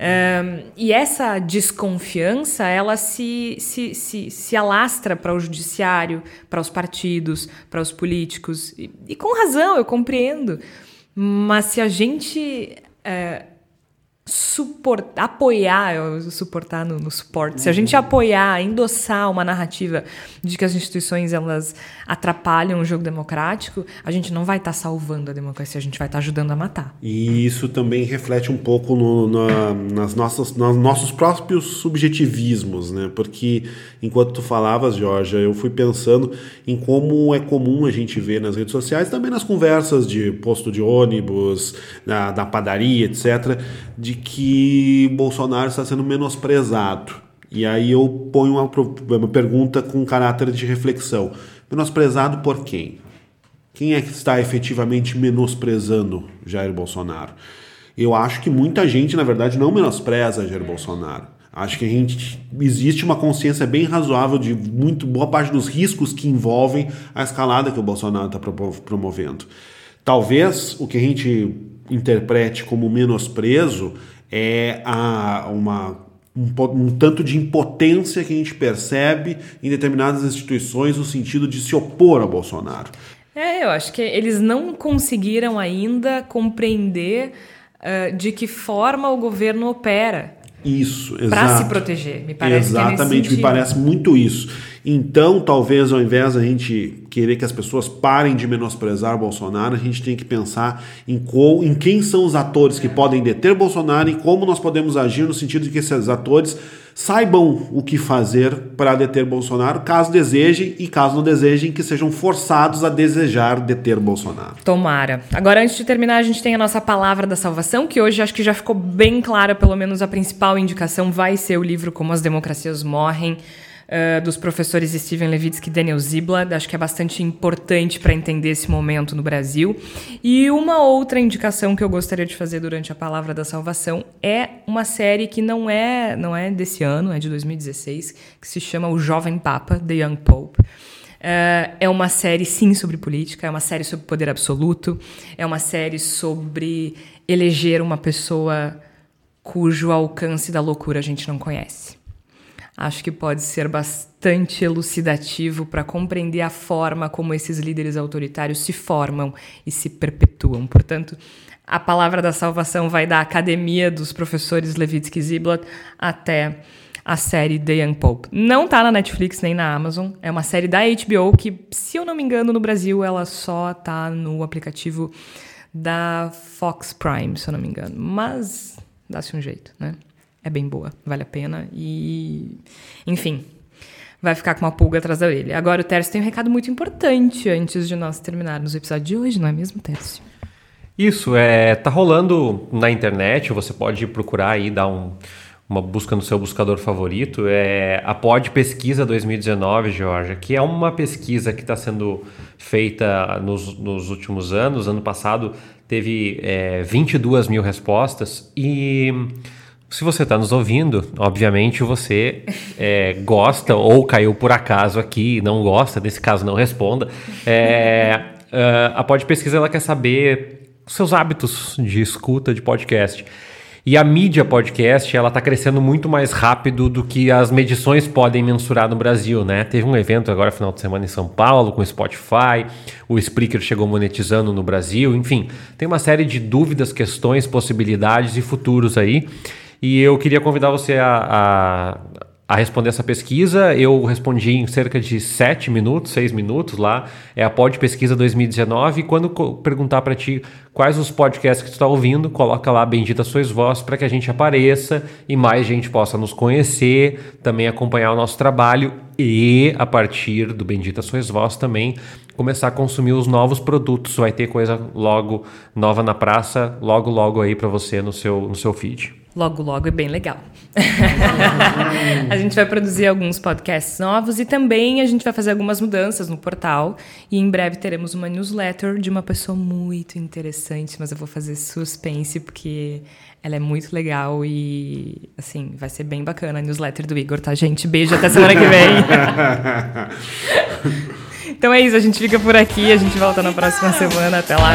Um, e essa desconfiança, ela se, se, se, se alastra para o judiciário, para os partidos, para os políticos. E, e, com razão, eu compreendo. Mas se a gente é, suportar, apoiar, suportar no, no suporte, uhum. se a gente uhum. apoiar, endossar uma narrativa de que as instituições elas atrapalham o jogo democrático, a gente não vai estar tá salvando a democracia, a gente vai estar tá ajudando a matar. E isso também reflete um pouco no, na, nas nossas, nos nossos próprios subjetivismos, né? Porque enquanto tu falavas, Jorge, eu fui pensando em como é comum a gente ver nas redes sociais, também nas conversas de posto de ônibus, na, na padaria, etc., de que Bolsonaro está sendo menosprezado. E aí eu ponho uma, uma pergunta com caráter de reflexão. Menosprezado por quem? Quem é que está efetivamente menosprezando Jair Bolsonaro? Eu acho que muita gente, na verdade, não menospreza Jair Bolsonaro. Acho que a gente existe uma consciência bem razoável de muito boa parte dos riscos que envolvem a escalada que o Bolsonaro está promovendo. Talvez o que a gente interprete como menosprezo é a, uma, um, um, tanto de impotência que a gente percebe em determinadas instituições no sentido de se opor a Bolsonaro. É, eu acho que eles não conseguiram ainda compreender uh, de que forma o governo opera. Isso, exato. Para se proteger, me parece. Exatamente, é me parece muito isso. Então, talvez ao invés da gente querer que as pessoas parem de menosprezar Bolsonaro, a gente tem que pensar em, qual, em quem são os atores que podem deter Bolsonaro e como nós podemos agir no sentido de que esses atores saibam o que fazer para deter Bolsonaro, caso desejem e caso não desejem, que sejam forçados a desejar deter Bolsonaro. Tomara. Agora, antes de terminar, a gente tem a nossa palavra da salvação, que hoje acho que já ficou bem clara, pelo menos a principal indicação vai ser o livro Como as Democracias Morrem uh, dos professores Steven Levitsky e Daniel Ziblatt. Acho que é bastante importante para entender esse momento no Brasil. E uma outra indicação que eu gostaria de fazer durante a Palavra da Salvação é uma série que não é, não é desse ano, é de 2016, que se chama O Jovem Papa, The Young Pope. Uh, é uma série, sim, sobre política, é uma série sobre poder absoluto, é uma série sobre eleger uma pessoa cujo alcance da loucura a gente não conhece acho que pode ser bastante elucidativo para compreender a forma como esses líderes autoritários se formam e se perpetuam. Portanto, a palavra da salvação vai da academia dos professores Levitsky Ziblatt até a série The Young Pope. Não tá na Netflix nem na Amazon, é uma série da HBO que, se eu não me engano, no Brasil ela só tá no aplicativo da Fox Prime, se eu não me engano. Mas dá-se um jeito, né? É bem boa, vale a pena. E, enfim, vai ficar com uma pulga atrás da orelha. Agora, o Tércio tem um recado muito importante antes de nós terminarmos o episódio de hoje, não é mesmo, Tércio? Isso, é, tá rolando na internet, você pode procurar aí, dar um, uma busca no seu buscador favorito. É a Pod Pesquisa 2019, Georgia, que é uma pesquisa que está sendo feita nos, nos últimos anos. Ano passado teve é, 22 mil respostas e se você está nos ouvindo, obviamente você é, gosta ou caiu por acaso aqui e não gosta, nesse caso não responda. É, uh, a Pod Pesquisa ela quer saber seus hábitos de escuta de podcast. E a mídia podcast ela está crescendo muito mais rápido do que as medições podem mensurar no Brasil, né? Teve um evento agora final de semana em São Paulo com o Spotify, o Spreaker chegou monetizando no Brasil, enfim, tem uma série de dúvidas, questões, possibilidades e futuros aí. E eu queria convidar você a, a, a, responder essa pesquisa. Eu respondi em cerca de 7 minutos, 6 minutos lá. É a Pod Pesquisa 2019. E quando perguntar para ti quais os podcasts que tu está ouvindo, coloca lá Bendita Sois Vós para que a gente apareça e mais gente possa nos conhecer, também acompanhar o nosso trabalho e a partir do Bendita Sois Vós também começar a consumir os novos produtos. Vai ter coisa logo nova na praça, logo logo aí para você no seu, no seu feed. Logo, logo é bem legal. a gente vai produzir alguns podcasts novos e também a gente vai fazer algumas mudanças no portal. E em breve teremos uma newsletter de uma pessoa muito interessante, mas eu vou fazer suspense porque ela é muito legal e, assim, vai ser bem bacana a newsletter do Igor, tá, gente? Beijo, até semana que vem. então é isso, a gente fica por aqui, a gente volta na próxima semana. Até lá.